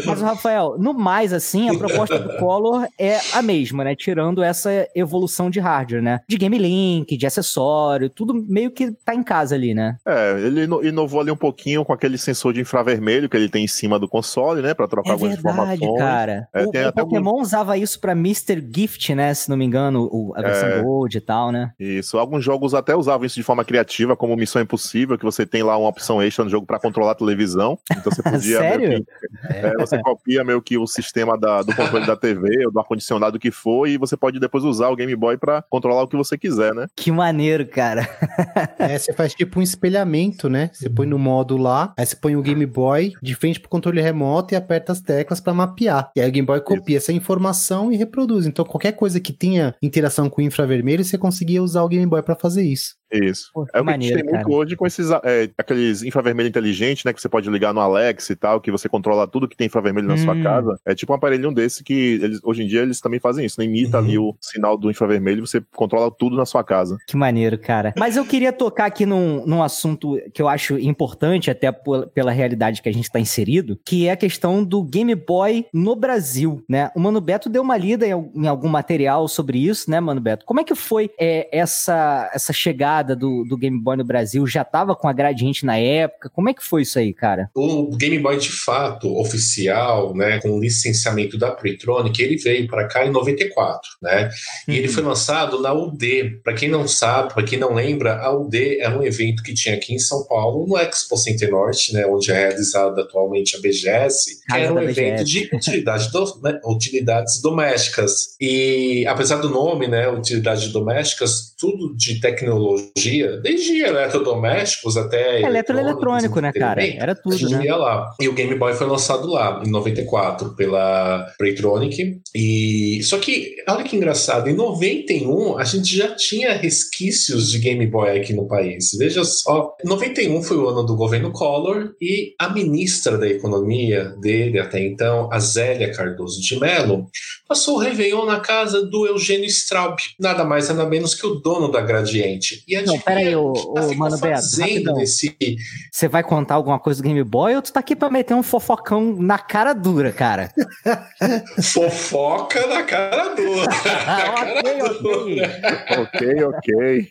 Mas, Rafael, no mais, assim, a proposta do Color é a mesma, né? Tirando essa evolução de hardware, né? De Game Link, de acessório, tudo meio que tá em casa ali, né? É, ele ino- inovou ali um pouquinho com aquele sensor de infravermelho que ele tem em cima do console, né? Pra trocar É algumas verdade, informações. cara. É, o o Pokémon usava isso pra Mr. Gift, né? Se não me engano, o- a versão É. Gold e tal, né? Isso. Alguns jogos até usavam isso de forma criativa, como Missão Impossível, que você tem lá uma opção extra no jogo pra controlar a televisão. Então você podia. Sério? Que- é, você copia meio que o sistema da- do controle da TV ou do ar-condicionado que for, e você pode depois usar o Game Boy pra controlar o que você quiser, né? Que maneiro, cara. É, você faz tipo um espelhamento, né? Você põe no modo lá, aí você põe o Game Boy de frente pro controle remoto e aperta as teclas pra mapear. E aí o Game Boy copia essa informação e reproduz. Então qualquer coisa que tenha interação com o infravermelho, você conseguia usar o Game Boy pra fazer isso. Isso. Pô, É o que a maneiro, gente tem muito hoje com esses é, aqueles infravermelho inteligente, né? Que você pode ligar no Alex e tal, que você controla tudo que tem infravermelho na sua Hum. casa. É tipo um aparelhinho desse que eles, hoje em dia eles também fazem isso, né? Imita Uhum. ali o sinal do infravermelho e você controla tudo na sua casa. Que maneiro, cara. Mas eu queria tocar aqui num, num assunto que eu acho importante, até por- pela realidade que a gente está inserido, que é a questão do Game Boy no Brasil, né? O Mano Beto deu uma lida em, em algum material sobre isso, né, Mano Beto? Como é que foi é, essa, essa chegada chegada do, do Game Boy no Brasil? Já tava com a Gradiente na época? Como é que foi isso aí, cara? O Game Boy, de fato, oficial, né, com licenciamento da Playtronic, ele veio para cá em 94, né? E uhum. ele foi lançado na UD. Para quem não sabe, para quem não lembra, a UD era um evento que tinha aqui em São Paulo, no Expo Center Norte, né, onde é realizada atualmente a BGS, que era um evento de utilidade do, né, utilidades domésticas. E apesar do nome, né, utilidades domésticas, tudo de tecnologia, desde eletrodomésticos até eletroeletrônico, né, cara? Era tudo, né? lá. E o Game Boy foi lançado lá em 94 pela Playtronic. E só que olha que engraçado, em 91 a gente já tinha resquícios de Game Boy aqui no país. Veja só, 91 foi o ano do governo Collor e a ministra da Economia dele até então, a Zélia Cardoso de Mello, passou o Réveillon na casa do Eugênio Straub, nada mais nada menos que o dono da Gradiente. E a Não, peraí, ô, ô Mano Beto, nesse... Você vai contar alguma coisa do Game Boy ou tu tá aqui pra meter um fofocão na cara dura, cara? Fofoca na cara dura. ok, ok.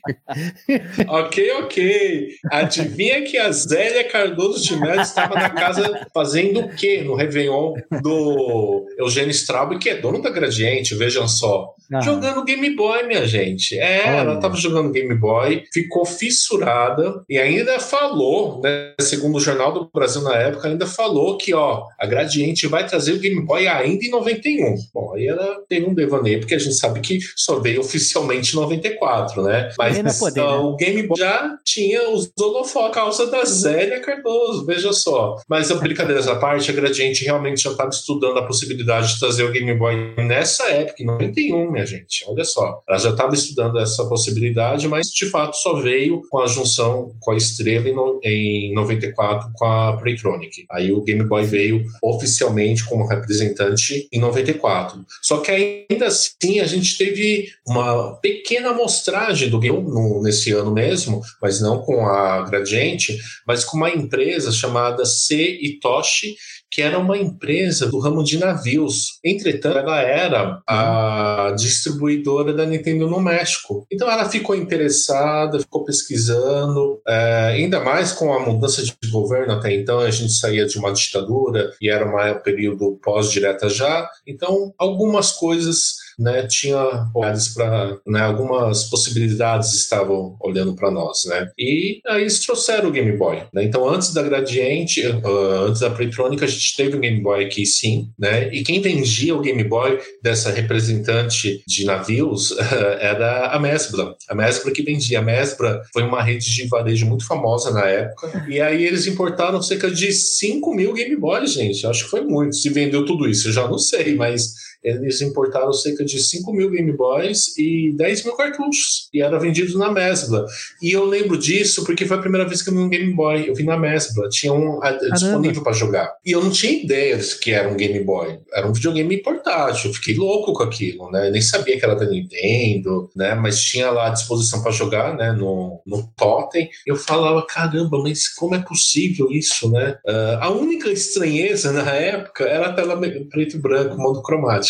ok, ok. Adivinha que a Zélia Cardoso de Mello estava na casa fazendo o quê no Réveillon do Eugênio Straub, que é dono da Gradiente, vejam só. Jogando Game Boy, minha gente. É, Olha. ela estava jogando Game Boy, ficou fissurada e ainda falou, né, segundo o Jornal do Brasil na época, ainda falou que, ó, a Gradiente vai trazer o Game Boy ainda em 91. Bom, aí ela teve um devaneio, porque a gente sabe que só veio oficialmente em 94, né? Mas poder, né? o Game Boy já tinha os holofotes causa da Zélia Cardoso, veja só. Mas brincadeiras à parte, a Gradiente realmente já estava estudando a possibilidade de trazer o Game Boy nessa época, em 91, minha gente. Olha só. Ela já estava estudando essa possibilidade, mas de fato só veio com a junção com a Estrela em 94 com a Playtronic. Aí o Game Boy veio oficialmente como representante em 94. Só que ainda assim a gente teve uma pequena amostragem do game no, nesse ano mesmo, mas não com a Gradiente, mas com uma empresa chamada C Itoshi, que era uma empresa do ramo de navios. Entretanto, ela era a distribuidora da Nintendo no México. Então ela ficou interessada, ficou pesquisando, é, ainda mais com a mudança de governo até então, a gente saía de uma ditadura e era um período pós-direta já. Então, algumas coisas né, tinha olhares para né, algumas possibilidades estavam olhando para nós, né? E aí eles trouxeram o Game Boy, né? Então antes da Gradiente, uh, antes da Playtronic, a gente teve o Game Boy aqui sim, né? E quem vendia o Game Boy dessa representante de navios era a Mesbra, a Mesbra que vendia. A Mesbra foi uma rede de varejo muito famosa na época e aí eles importaram cerca de 5 mil Game Boys, gente. Acho que foi muito. Se vendeu tudo isso, eu já não sei, mas eles importaram cerca de 5 mil Game Boys e 10 mil cartuchos. E era vendido na Mesbla. E eu lembro disso porque foi a primeira vez que eu vi um Game Boy. Eu vi na Mesbla. Tinha um a, disponível para jogar. E eu não tinha ideia que era um Game Boy. Era um videogame portátil. Eu fiquei louco com aquilo, né? Eu nem sabia que era da Nintendo, né? Mas tinha lá à disposição para jogar, né? No, no Totem. Eu falava, caramba, mas como é possível isso, né? Uh, a única estranheza na época era a tela preto e branco, modo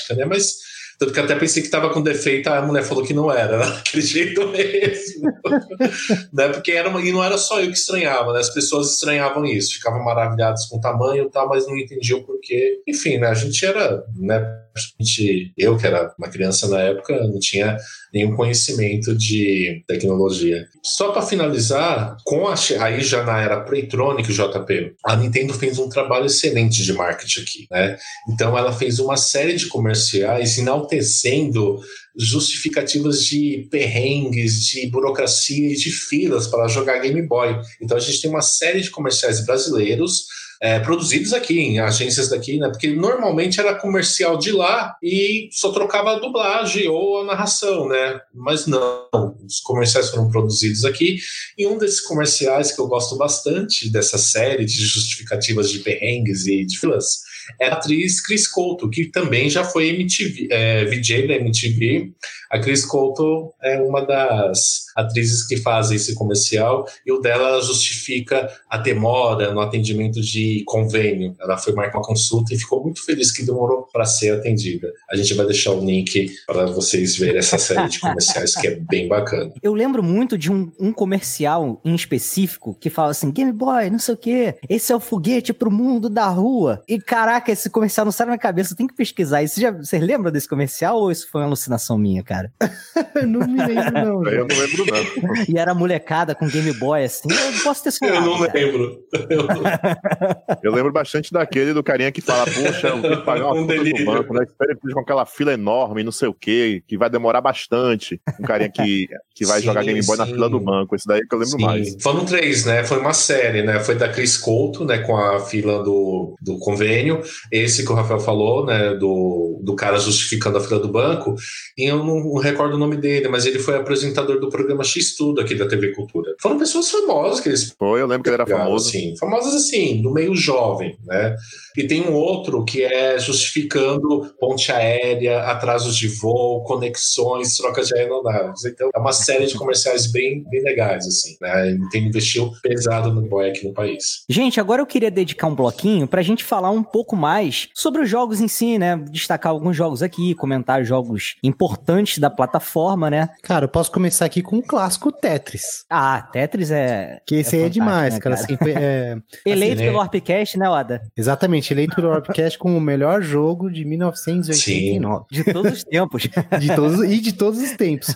cromático né? Mas tanto que até pensei que estava com defeito, a mulher falou que não era, né? jeito mesmo. né? Porque era uma, e não era só eu que estranhava, né? As pessoas estranhavam isso, ficavam maravilhadas com o tamanho e tal, mas não entendiam por quê. Enfim, né? A gente era, né? Gente, eu que era uma criança na época, não tinha nenhum conhecimento de tecnologia. Só para finalizar, com a, aí já na era Playtronic, JP, a Nintendo fez um trabalho excelente de marketing aqui, né? Então ela fez uma série de comerciais enaltecendo justificativas de perrengues, de burocracia e de filas para jogar Game Boy. Então a gente tem uma série de comerciais brasileiros é, produzidos aqui, em agências daqui, né? Porque normalmente era comercial de lá e só trocava a dublagem ou a narração, né? Mas não, os comerciais foram produzidos aqui. E um desses comerciais que eu gosto bastante dessa série de justificativas de perrengues e de filas é a atriz Chris Couto, que também já foi MTV, é, VJ da MTV. A Chris Couto é uma das atrizes que fazem esse comercial e o dela justifica a demora no atendimento de convênio. Ela foi marcar uma consulta e ficou muito feliz que demorou para ser atendida. A gente vai deixar o link para vocês verem essa série de comerciais que é bem bacana. Eu lembro muito de um, um comercial em específico que fala assim: Game Boy, não sei o quê, esse é o foguete pro mundo da rua. E caraca, esse comercial não sai na minha cabeça, tem que pesquisar. Isso já, você lembra desse comercial ou isso foi uma alucinação minha, cara? não me lembro, não. Eu não lembro, não. e era molecada com Game Boy assim. Eu posso ter sonhado. Eu não cara. lembro. Eu não... Eu lembro bastante daquele do carinha que fala, poxa, eu tenho que pagar uma Um do banco, né? Espera com aquela fila enorme, não sei o quê, que vai demorar bastante. Um carinha que, que vai Sim, jogar Game Boy na sim. fila do banco. Esse daí que eu lembro Sim. mais. Foram três, né? Foi uma série, né? Foi da Cris Couto, né? Com a fila do, do convênio. Esse que o Rafael falou, né? Do, do cara justificando a fila do banco. E eu não, não recordo o nome dele, mas ele foi apresentador do programa X Tudo aqui da TV Cultura. Foram pessoas famosas que eles Foi, eu lembro que ele era famoso. Assim, famosas assim, do meio jovem, né? E tem um outro que é justificando ponte aérea, atrasos de voo, conexões, trocas de aeronaves. Então, é uma série de comerciais bem, bem legais, assim, né? A Nintendo investiu pesado no boy aqui no país. Gente, agora eu queria dedicar um bloquinho pra gente falar um pouco mais sobre os jogos em si, né? Destacar alguns jogos aqui, comentar jogos importantes da plataforma, né? Cara, eu posso começar aqui com o clássico Tetris. Ah, Tetris é. Que esse aí é fantástico, demais, né, cara. cara? Assim, é, Eleito né? pelo Warpcast, né, Oda? exatamente, eleito pelo Warpcast como o melhor jogo de 1989. De todos os tempos. De todos, e de todos os tempos.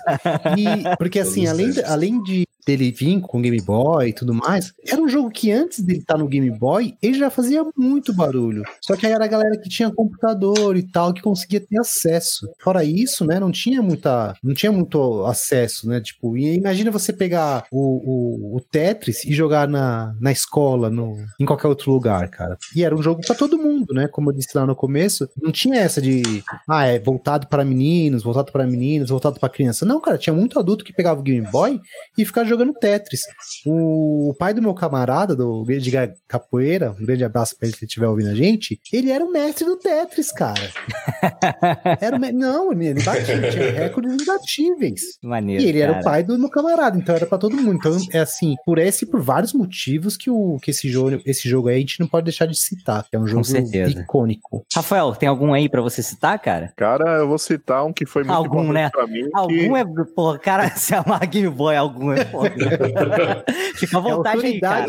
E, porque assim, além, além de dele vir com Game Boy e tudo mais, era um jogo que antes dele estar no Game Boy, ele já fazia muito barulho. Só que aí era a galera que tinha computador e tal, que conseguia ter acesso. Fora isso, né, não tinha muita, não tinha muito acesso, né, tipo, imagina você pegar o, o, o Tetris e jogar na, na escola, no, em qualquer outro lugar, cara. E era um jogo pra todo mundo, né, como eu disse lá no começo, não tinha essa de, ah, é voltado para meninos, voltado para meninas, voltado para criança. Não, cara, tinha muito adulto que pegava o Game Boy e ficava jogando Tetris. O pai do meu camarada, do Edgar Capoeira, um grande abraço pra ele se ele estiver ouvindo a gente, ele era o mestre do Tetris, cara. Era o me... Não, ele batia, tinha recordes imbatíveis. Maneiro. E ele era o cara. pai do meu camarada, então era pra todo mundo. Então, é assim, por esse e por vários motivos que, o, que esse, jogo, esse jogo aí a gente não pode deixar de citar, que é um jogo icônico. Rafael, tem algum aí pra você citar, cara? Cara, eu vou citar um que foi muito Algum, né? pra mim. que- Algum é. Porra, cara, se amar Game Boy, algum é foda. Fica à vontade aí, cara.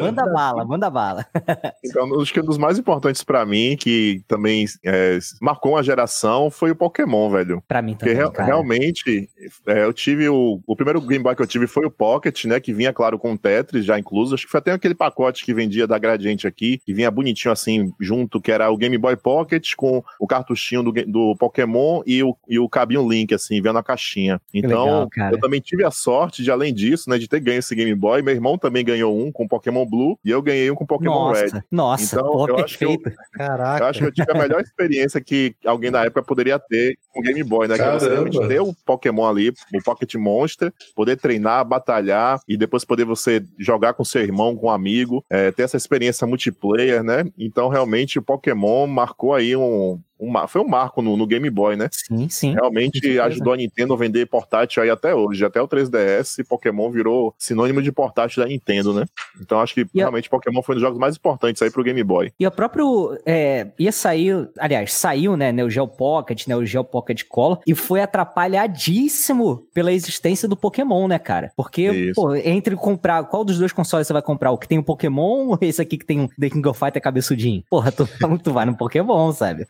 Manda bala, manda bala. Então, acho que um dos mais importantes pra mim, que também é, marcou uma geração, foi o Pokémon, velho. Pra mim Porque também, cara. realmente, é, eu tive o. O primeiro Game Boy que eu tive foi o Pocket, né? Que vinha, claro, com o Tetris já incluso. Acho que foi até aquele pacote que vendia da Gradiente aqui, que vinha bonitinho assim, junto, que era o Game Boy Pocket com o cartuchinho do, do Pokémon e o, e o cabinho Link, assim, vendo na caixinha. Então, legal, eu também tive a sorte de, além disso, né, de ter ganho esse Game Boy. Meu irmão também ganhou um com Pokémon Blue e eu ganhei um com Pokémon Red. Nossa, nossa, Então, porra, eu acho que eu- perfeito. Caraca. Eu acho que eu tive a melhor experiência que alguém na época poderia ter com Game Boy, né? Que você Caramba. realmente ter o Pokémon ali, o Pocket Monster, poder treinar, batalhar e depois poder você jogar com seu irmão, com um amigo, é, ter essa experiência multiplayer, né? Então, realmente, o Pokémon marcou aí um. Um foi um marco no, no Game Boy, né? Sim, sim. Realmente ajudou a Nintendo a vender portátil aí até hoje. Até o 3DS, Pokémon virou sinônimo de portátil da Nintendo, né? Então acho que E a- realmente Pokémon foi um dos jogos mais importantes aí pro Game Boy. E o próprio. é, ia sair. Aliás, saiu, né? Neo Geo Pocket, Neo Geo Pocket Color. E foi atrapalhadíssimo pela existência do Pokémon, né, cara? Porque, Isso. pô, entre comprar. Qual dos dois consoles você vai comprar? O que tem o Pokémon ou esse aqui que tem o The King of Fighter cabeçudinho? Porra, tu, tu vai no Pokémon, sabe?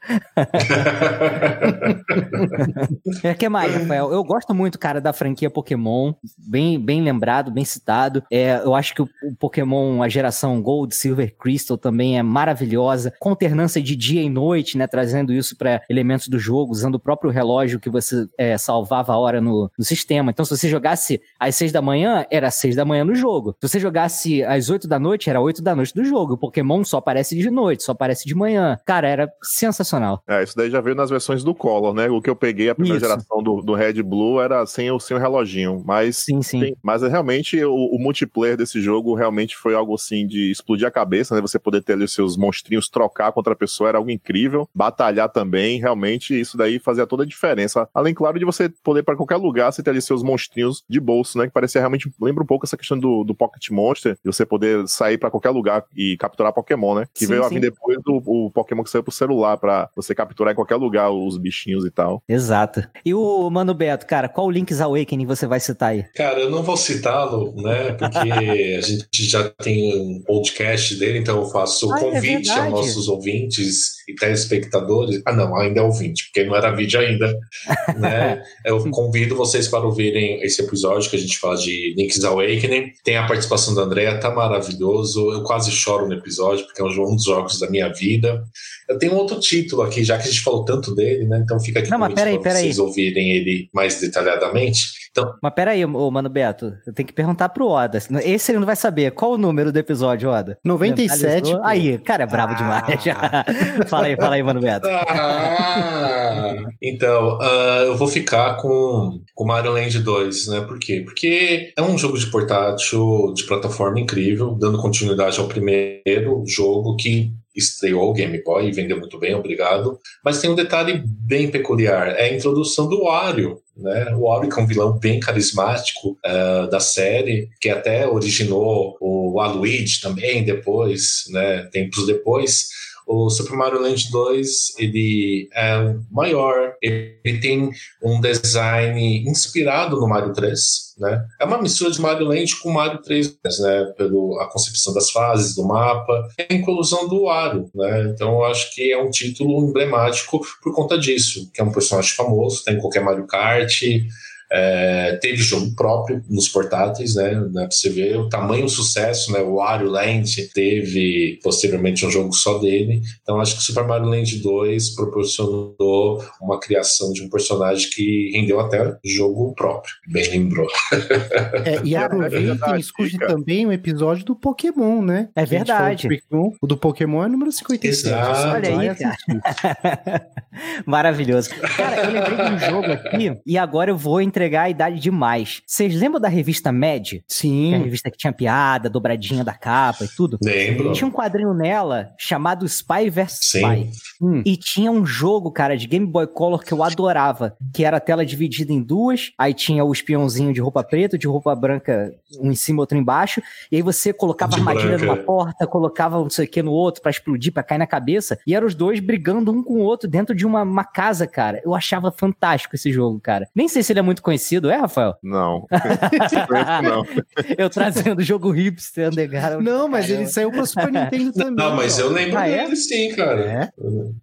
É que mais, Rafael? Eu gosto muito, cara, da franquia Pokémon. Bem, bem lembrado, bem citado. É, eu acho que o, Pokémon, a geração Gold, Silver, Crystal também é maravilhosa. Com alternância de dia e noite, né? Trazendo isso para elementos do jogo, usando o próprio relógio que você é, salvava a hora no, no sistema. Então, se você jogasse às seis da manhã, era seis da manhã no jogo. Se você jogasse às oito da noite, era oito da noite do jogo. O Pokémon só aparece de noite, só aparece de manhã. Cara, era sensacional. É, isso daí já veio nas versões do Color, né? O que eu peguei, a primeira Isso. geração do, do Red Blue era sem o, sem o reloginho. Mas, Sim, sim. tem- mas é realmente o, o multiplayer desse jogo realmente foi algo assim de explodir a cabeça, né? Você poder ter ali os seus monstrinhos, trocar contra a pessoa era algo incrível. Batalhar também, realmente, isso daí fazia toda a diferença. Além, claro, de você poder pra qualquer lugar, você ter ali seus monstrinhos de bolso, né? Que parecia realmente. Lembra um pouco essa questão do, do Pocket Monster, de você poder sair pra qualquer lugar e capturar Pokémon, né? Que Sim, veio a vir depois do o Pokémon que saiu pro celular pra você capturar em qualquer lugar os bichinhos e tal. Exato. E o Mano Beto, cara, qual Link's Awakening você vai citar aí? Cara, eu não vou citá-lo, né? Porque a gente já tem um podcast dele, então eu faço Ah, é convite verdade. aos nossos ouvintes e telespectadores. Ah, não, ainda é ouvinte, porque não era vídeo ainda, né? Eu convido vocês para ouvirem esse episódio que a gente fala de Link's Awakening. Tem a participação da Andrea, tá maravilhoso. Eu quase choro no episódio, porque é um dos jogos da minha vida. Eu tenho um outro título aqui, já que a gente falou tanto dele, né? Então fica aqui Não, mas peraí, para peraí. vocês ouvirem ele mais detalhadamente. Então, Mas pera aí, ô Mano Beto, eu tenho que perguntar pro Oda. Esse ele não vai saber. Qual o número do episódio, Oda? 97. Mentalizou? pô. Aí, cara, é brabo Ah. demais. fala aí, fala aí, Mano Beto. Ah, então, ah, eu vou ficar com o Mario Land 2, né? Por quê? Porque é um jogo de portátil, de plataforma incrível, dando continuidade ao primeiro jogo que estreou o Game Boy e vendeu muito bem, obrigado. Mas tem um detalhe bem peculiar, é a introdução do Wario, né? O Wario que é um vilão bem carismático ah, da série, que até originou o Waluigi também depois, né? Tempos depois. O Super Mario Land 2 ele é maior, ele tem um design inspirado no Mario 3, né? É uma mistura de Mario Land com Mario 3, né? Pelo a concepção das fases, do mapa, e a inclusão do Wario, né? Então eu acho que é um título emblemático por conta disso, que é um personagem famoso, tem em qualquer Mario Kart. É, teve jogo próprio nos portáteis, né? né, Pra você ver o tamanho sucesso, né? O Wario Land teve posteriormente um jogo só dele. Então acho que Super Mario Land 2 proporcionou uma criação de um personagem que rendeu até jogo próprio. Bem lembrou. É, e É aproveitem verdade, e escute também o episódio do Pokémon, né? É verdade. do Pokémon, O do Pokémon é o número 57. Exato. Só Olha vai aí, cara. Maravilhoso. Cara, eu lembrei de um jogo aqui e agora eu vou entregar a idade demais. Vocês lembram da revista Mad? Que é a Sim. revista que tinha piada, dobradinha da capa e tudo? Lembro. Tinha um quadrinho nela chamado Spy vs Sim. Spy. Hum. E tinha um jogo, cara, de Game Boy Color que eu adorava, que era a tela dividida em duas, aí tinha o espiãozinho de roupa preta, de roupa branca, um em cima, outro embaixo, e aí você colocava De armadilha branca. numa porta, colocava não sei o que no outro pra explodir, pra cair na cabeça, e eram os dois brigando um com o outro dentro de uma, uma casa, cara. Eu achava fantástico esse jogo, cara. Nem sei se ele é muito conhecido, é, Rafael? Não. Não. Eu trazendo o jogo hipster, Underground. Não, mas Caramba. ele saiu pra Super Nintendo também. Não, mas eu lembro Ah, é? dele sim, cara. É?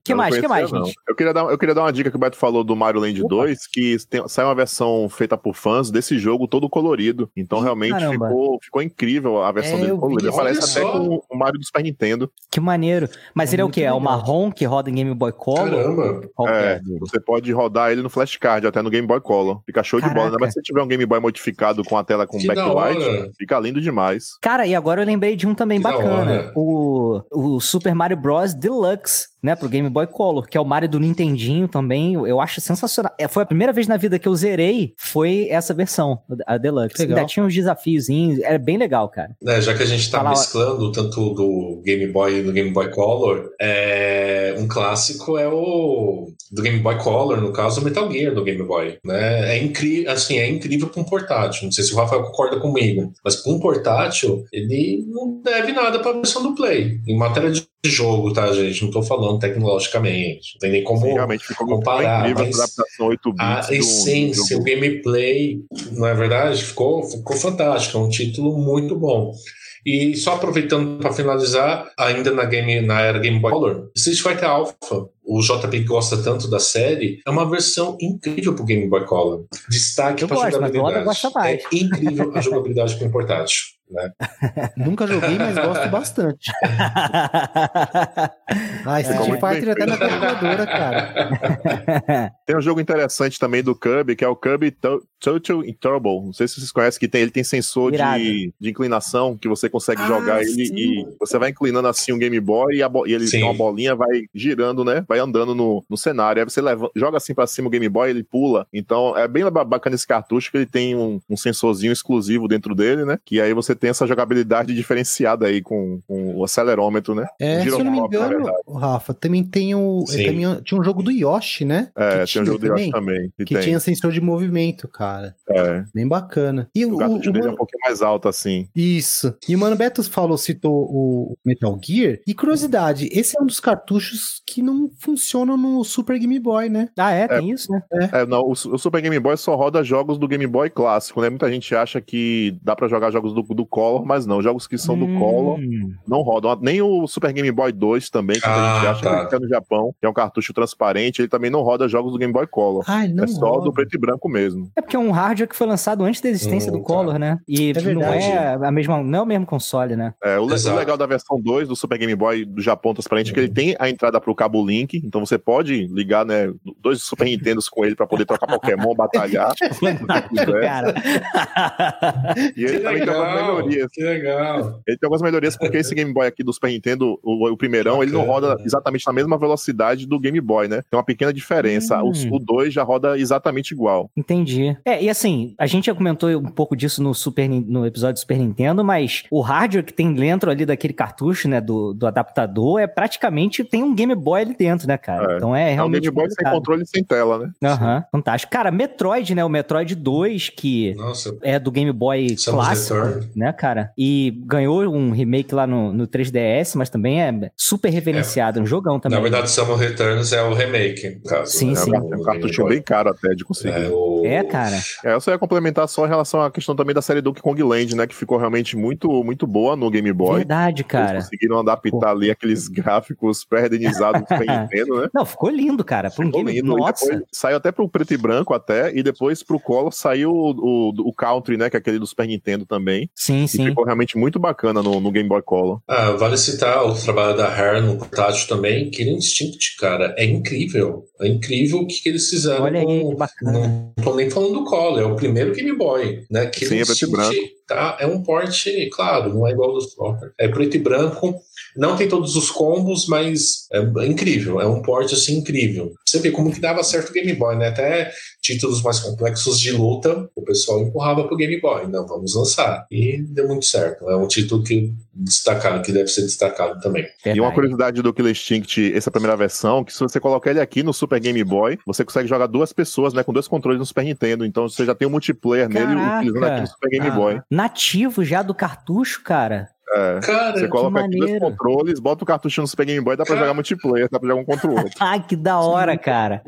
que Eu mais, que mais, não. gente? Eu queria, dar, eu queria dar uma dica que o Beto falou do Mario Land Opa. 2, que tem, sai uma versão feita por fãs desse jogo todo colorido. Então realmente caramba. ficou, ficou incrível a versão É, dele colorida. Parece até com o Mario do Super Nintendo. Que maneiro. Mas É ele é o quê? É o legal. marrom que roda em Game Boy Color? Caramba. Qual É, é? você pode rodar ele no flashcard, até no Game Boy Color. Fica show de bola. Ainda Caraca. mais se você tiver um Game Boy modificado com a tela com Que backlight, fica lindo demais. Cara, e agora eu lembrei de um também Que bacana. O, o Super Mario Bros. Deluxe, né? Pro Game Boy Color, que é o Mario do Nintendinho também. Eu acho sensacional. É, foi a primeira vez na vida que eu zerei, foi essa versão, a Deluxe. Legal. Ainda tinha uns desafiozinhos, era bem legal, cara. É, já que a gente tá Fala- mesclando tanto do Game Boy e do Game Boy Color, é, um clássico é o do Game Boy Color, no caso, o Metal Gear do Game Boy. Né? É incrível, assim, é incrível para um portátil. Não sei se o Rafael concorda comigo, mas para um portátil, ele não deve nada para a versão do Play. Em matéria de jogo, tá, gente? Não tô falando tecnologicamente. Não tem nem como. Sim, realmente ficou, comparar, incrível mas adaptação 8 bits. A do- essência, do o gameplay, não é verdade? Ficou, ficou fantástico, é um título muito bom. E só aproveitando para finalizar, ainda na, game, na era Game Boy Color, Street Fighter Alpha, o JP gosta tanto da série, é uma versão incrível pro Game Boy Color. Destaque para o jogabilidade. Gosta mais. É incrível a jogabilidade com portátil. Né? Nunca joguei, mas gosto bastante. Ah, Street bem Fighter até na calculadora, cara. Tem um jogo interessante também do Kirby, que é o Kirby To- Total Turbo. Não sei se vocês conhecem, que tem, ele tem sensor de, de inclinação, que você consegue Ah, jogar ele sim. e você vai inclinando assim um Game Boy e, a e ele Sim. tem uma bolinha, vai girando, né? Vai andando no, no cenário. Aí você leva, joga assim pra cima o Game Boy, ele pula. Então é bem bacana esse cartucho que ele tem um, um sensorzinho exclusivo dentro dele, né? Que aí você tem essa jogabilidade diferenciada aí com, com o acelerômetro, né? É, se eu não me engano, Rafa, também tem o. Também, tinha um jogo do Yoshi, né? É, tinha um jogo do Yoshi também. Que, que tinha sensor de movimento, cara. É. Bem bacana. E o, o cartucho o, dele é um pouquinho mais alto, assim. Isso. E o Mano Beto falou, citou o Metal Gear. E curiosidade, esse é um dos cartuchos que não funcionam no Super Game Boy, né? Ah, é? Tem é, isso, né? É. é não, o, o, Super Game Boy só roda jogos do Game Boy clássico, né? Muita gente acha que dá para jogar jogos do, do Color, mas não. Jogos que são hum. do Color não rodam. Nem o Super Game Boy 2 também, que ah, a gente acha tá. que é no Japão, que é um cartucho transparente, ele também não roda jogos do Game Boy Color. Ai, não é só roda. do preto e branco mesmo. É porque é um hardware que foi lançado antes da existência hum, do Color, né? E é não é a mesma, não é o mesmo console, né? É, o, o legal da versão 2 do Super Game Boy do Japão transparente é que ele tem a entrada pro cabo Link, então você pode ligar, né, dois Super Nintendos com ele para poder trocar Pokémon, batalhar. cara. e ele que também legal, tem algumas melhorias. Que legal. Ele tem algumas melhorias porque esse Game Boy aqui do Super Nintendo, o, o primeirão, Bacana, ele não roda né? exatamente na mesma velocidade do Game Boy, né? Tem uma pequena diferença. Hum. O 2 já roda exatamente igual. Entendi. É, e assim, a gente já comentou um pouco disso no, Super, no episódio do Super Nintendo, mas o hardware que tem dentro ali daquele cartucho, né, do, do adaptador, é praticamente tem um Game Boy ali dentro, né, cara? É. Então é realmente. É um Game Boy sem controle e sem tela, né? Aham, uhum, fantástico. Cara, Metroid, né? O Metroid 2, que Nossa. é do Game Boy Samus clássico, Return. né, cara? E ganhou um remake lá no, no 3DS, mas também é super reverenciado, é. um jogão também. Na verdade, Samus Returns é o remake, no caso. Sim, né? sim. É um cartucho bem caro até de conseguir. É, o... é, cara. É, eu só ia complementar só em relação à questão também da série Donkey Kong Land, né? Que ficou realmente muito, muito boa no Game Boy. Verdade, cara. Eles conseguiram adaptar Pô. ali aqueles gráficos pré-renderizados né? Não, ficou lindo, cara. Pra um ficou game... lindo. Nossa. Saiu até pro preto e branco até, e depois pro Color saiu o, o, o, Country, né? Que é aquele do Super Nintendo também. Sim, sim. ficou realmente muito bacana no, no Game Boy Color. Ah, vale citar o trabalho da Rare no portátil também, que Instinct, cara, é incrível. É incrível o que, que eles fizeram Olha com... aí, que bacana. Não tô nem falando do Color, é o primeiro Game Boy, né? Que Sim, é preto e branco. Tá, é um porte, claro, não é igual ao do Super. É preto e branco, não tem todos os combos, mas é incrível, é um porte assim incrível. Você vê como que dava certo o Game Boy, né? Até títulos mais complexos de luta, o pessoal empurrava pro Game Boy. Não, vamos lançar. E deu muito certo. É um título que destacado, que deve ser destacado também. E uma curiosidade do Killer Instinct, essa primeira versão, que se você colocar ele aqui no Super Game Boy, você consegue jogar duas pessoas, né, com dois controles no Super Nintendo. Então você já tem um multiplayer Caraca. nele utilizando aqui no Super Game ah, Boy. Nativo já do cartucho, cara. É, cara, você coloca aqui dois controles, bota o cartucho no Super Game Boy, dá pra cara... jogar multiplayer, dá pra jogar um contra o outro. ah, que da hora, cara.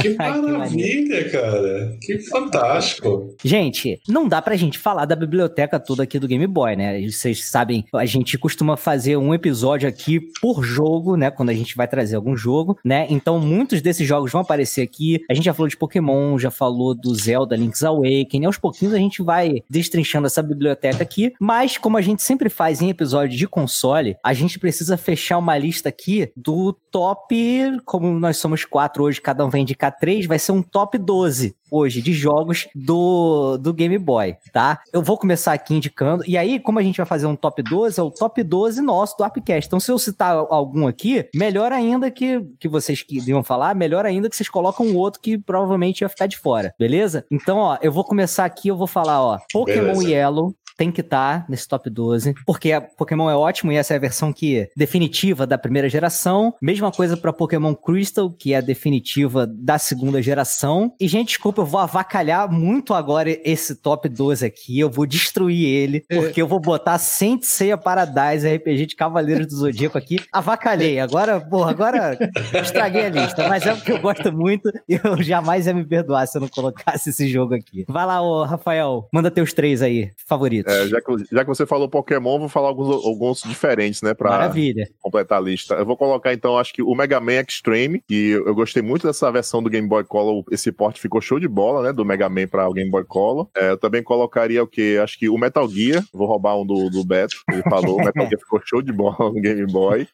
Que maravilha, cara. Que fantástico. Gente, não dá pra gente falar da biblioteca toda aqui do Game Boy, né? Vocês sabem, a gente costuma fazer um episódio aqui por jogo, né? Quando a gente vai trazer algum jogo, né? Então, muitos desses jogos vão aparecer aqui. A gente já falou de Pokémon, já falou do Zelda Link's Awakening. Aos pouquinhos a gente vai destrinchando essa biblioteca aqui. Mas, como a gente sempre faz em episódio de console, a gente precisa fechar uma lista aqui do top, como nós somos quatro hoje, cada um vai indicar três, vai ser um top 12 hoje de jogos do, do Game Boy, tá? Eu vou começar aqui indicando, e aí, como a gente vai fazer um top 12, é o top 12 nosso do Appcast. Então, se eu citar algum aqui, melhor ainda que, que vocês iriam falar, melhor ainda que vocês colocam um outro que provavelmente ia ficar de fora, beleza? Então, ó, eu vou começar aqui, eu vou falar, ó, Pokémon beleza. Yellow, tem que estar tá nesse top 12, porque a Pokémon é ótimo e essa é a versão que definitiva da primeira geração. Mesma coisa para Pokémon Crystal, que é a definitiva da segunda geração. E gente, desculpa, eu vou avacalhar muito agora esse top 12 aqui, eu vou destruir ele, é. porque eu vou botar Saint Seiya Paradise RPG de Cavaleiros do Zodíaco aqui. Avacalhei. Agora, porra, agora estraguei a lista, mas é porque eu gosto muito e eu jamais ia me perdoar se eu não colocasse esse jogo aqui. Vai lá, ô Rafael, manda teus três aí, favoritos. É, já, que, já que você falou Pokémon, vou falar alguns, alguns diferentes, né? Pra Maravilha. completar a lista. Eu vou colocar, então, acho que o Mega Man Extreme, que eu gostei muito dessa versão do Game Boy Color. Esse porte ficou show de bola, né? Do Mega Man pra o Game Boy Color. É, eu também colocaria o que? Acho que o Metal Gear. Vou roubar um do, do Beto. Ele falou. o Metal Gear ficou show de bola no Game Boy.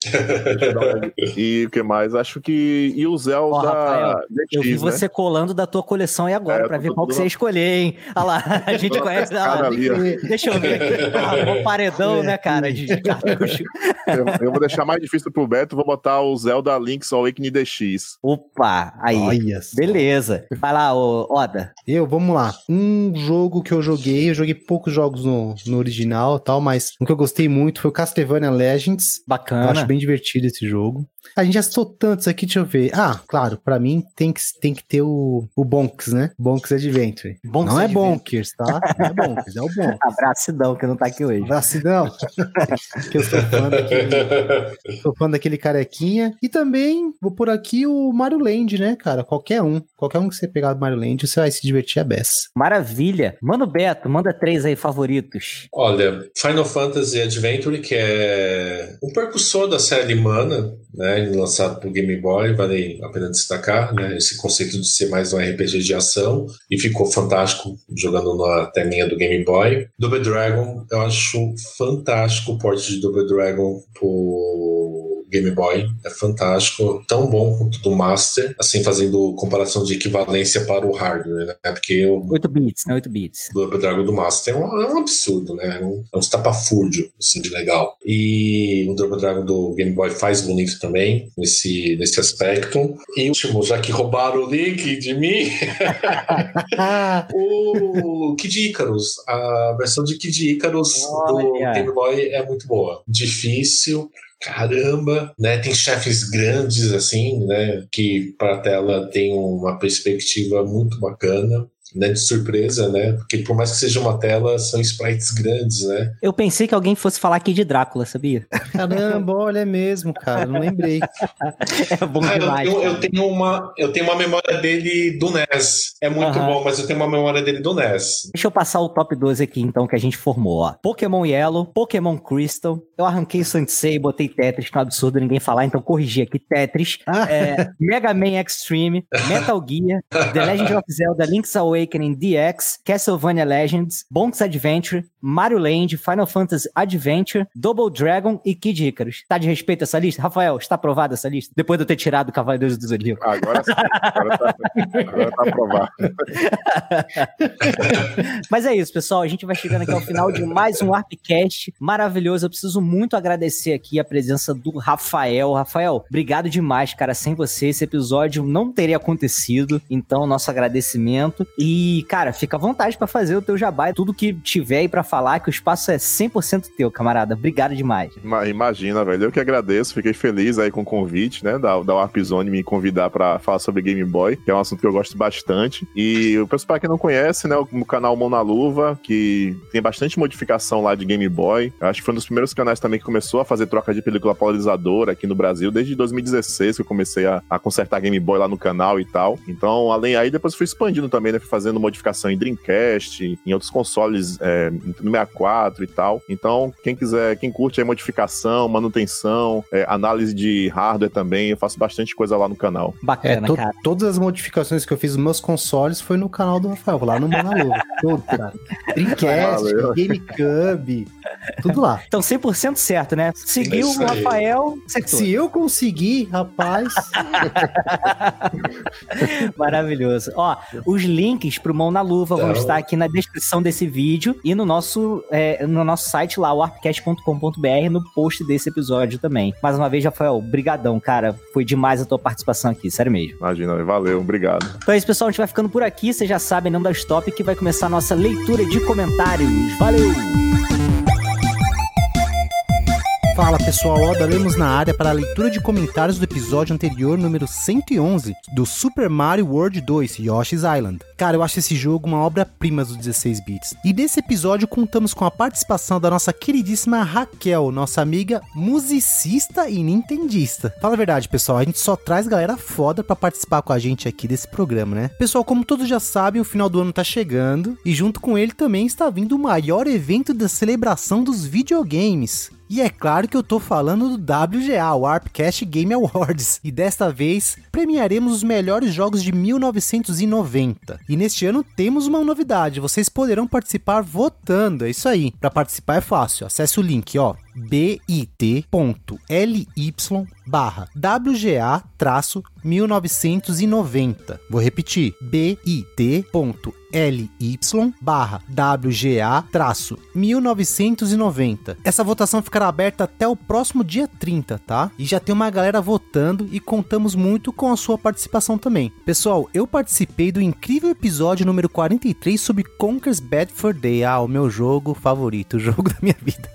e o que mais? Acho que. E o Zelda. Oh, Rafael, eu vi né? você colando da tua coleção e agora, é, pra ver qual que você ia escolher, hein? Olha lá, a gente conhece. Lá, deixa Deixa eu ver. Ah, um paredão, né, cara, de, cartucho. Eu, eu vou deixar mais difícil pro Beto, vou botar o Zelda Link's Awakening DX. Opa, aí. Olha. Beleza. Vai lá, ô, Oda. Eu, vamos lá. Um jogo que eu joguei, eu joguei poucos jogos no, no original e tal, mas um que eu gostei muito foi o Castlevania Legends. Eu Bacana. acho bem divertido esse jogo. A gente já citou tantos aqui, deixa eu ver. Ah, claro, pra mim tem que, tem que ter o, o Bonks, né? Bonks Adventure. Bonks não é. Bonkers, tá? Não é Bonkers, é o Bonks. Abracidão, que não tá aqui hoje. Abracidão. que eu sou fã daquele, sou fã daquele carequinha. E também vou por aqui o Mario Land, né, cara? Qualquer um. Qualquer um que você pegar do Mario Land, você vai se divertir a beça. Maravilha. Mano Beto, manda três aí favoritos. Olha, Final Fantasy Adventure, que é um percussor da série Mana, né, lançado por Game Boy, vale a pena destacar, né, esse conceito de ser mais um RPG de ação, e ficou fantástico jogando na telinha do Game Boy. Double Dragon, eu acho fantástico o porte de Double Dragon por Game Boy, é fantástico, tão bom quanto do Master, assim, fazendo comparação de equivalência para o hardware, né, porque o 8 bits, né? 8 bits. do Double Dragon do Master é um, é um absurdo, né? É um, é um estapafúrdio, assim, de legal. E o Double Dragon do Game Boy faz bonito também, nesse, nesse aspecto. E último, já que roubaram o link de mim, o Kid Icarus. A versão de Kid Icarus do Olha. Game Boy é muito boa. Difícil. Caramba, né? Tem chefes grandes assim, né? Que para a tela tem uma perspectiva muito bacana, né? De surpresa, né? Porque por mais que seja uma tela, são sprites grandes, né? Eu pensei que alguém fosse falar aqui de Drácula, sabia? Caramba, olha é mesmo, cara. Não lembrei. É bom Ah, eu, demais. tenho, cara. eu tenho uma, eu tenho uma memória dele do NES. É muito Aham. bom, mas eu tenho uma memória dele do NES. Deixa eu passar o top 12 aqui, então, que a gente formou, ó. Pokémon Yellow, Pokémon Crystal. Eu arranquei Sansei e botei Tetris, que é um absurdo ninguém falar, então corrigi aqui Tetris. Ah. É, Mega Man Extreme, Metal Gear, The Legend of Zelda Link's Awakening DX, Castlevania Legends, Bonk's Adventure, Mario Land, Final Fantasy Adventure, Double Dragon e Kid Icarus. Tá de respeito essa lista? Rafael, está aprovada essa lista? Depois de eu ter tirado o Cavaleiros do Zodíaco. Agora sim, agora tá, agora tá aprovado. Mas é isso, pessoal. A gente vai chegando aqui ao final de mais um Arpcast maravilhoso. Eu preciso muito agradecer aqui a presença do Rafael. Rafael, obrigado demais, cara. Sem você, esse episódio não teria acontecido. Então, nosso agradecimento. E, cara, fica à vontade pra fazer o teu jabá. Tudo que tiver aí pra falar, que o espaço é 100% teu, camarada. Obrigado demais. Ima- Imagina, velho. Eu que agradeço, fiquei feliz aí com o convite, né, da, da Warp Zone me convidar pra falar sobre Game Boy, que é um assunto que eu gosto bastante. E o pessoal pra quem não conhece, né, o, o canal Mão na Luva, que tem bastante modificação lá de Game Boy. Eu acho que foi um dos primeiros canais também que começou a fazer troca de película polarizadora aqui no Brasil, desde 2016 que eu comecei a, a consertar Game Boy lá no canal e tal. Então, além aí, depois fui expandindo também, né, fui fazendo modificação em Dreamcast, em outros consoles, é, no 64 e tal. Então, quem quiser, quem curte aí modificação, manutenção, é, análise de hardware também, eu faço bastante coisa lá no canal. É, Bacana, to- cara. todas as modificações que eu fiz nos meus consoles foi no canal do Rafael, lá no. Tudo, cara. Dreamcast, Valeu. GameCube, tudo lá. Então, 100% certo, né? Seguiu isso o. Rafael, acertou. Se eu conseguir, rapaz. Maravilhoso. Ó, os links pro Mão na Luva vão Então. estar aqui na descrição desse vídeo e no nosso, é, no nosso site lá, o arpcast.com.br, no post desse episódio também. Mais uma vez, Rafael, brigadão, cara. Foi demais a tua participação aqui, sério mesmo. Imagina, valeu, obrigado. Então é isso, pessoal. A gente vai ficando por aqui. Vocês já sabem, não dá stop, que vai começar a nossa leitura de comentários. Valeu! Fala pessoal, Oda Lemos na área para a leitura de comentários do episódio anterior, número 111, do Super Mario World 2, Yoshi's Island. Cara, eu acho esse jogo uma obra-prima dos 16 bits. E nesse episódio contamos com a participação da nossa queridíssima Raquel, nossa amiga musicista e nintendista. Fala a verdade, pessoal, a gente só traz galera foda pra participar com a gente aqui desse programa, né? Pessoal, como todos já sabem, o final do ano tá chegando e junto com ele também está vindo o maior evento da celebração dos videogames. E é claro que eu tô falando do WGA, o Warpcast Game Awards. E desta vez premiaremos os melhores jogos de 1990. E neste ano temos uma novidade, vocês poderão participar votando, é isso aí. Para participar é fácil, acesse o link, ó bit.ly barra WGA traço 1990. Vou repetir, bit.ly barra WGA traço 1990. Essa votação ficará aberta até o próximo dia 30, tá? E já tem uma galera votando e contamos muito com a sua participação também. Pessoal, eu participei do incrível episódio número 43 sobre Conker's Bad for Day, ah, o meu jogo favorito, o jogo da minha vida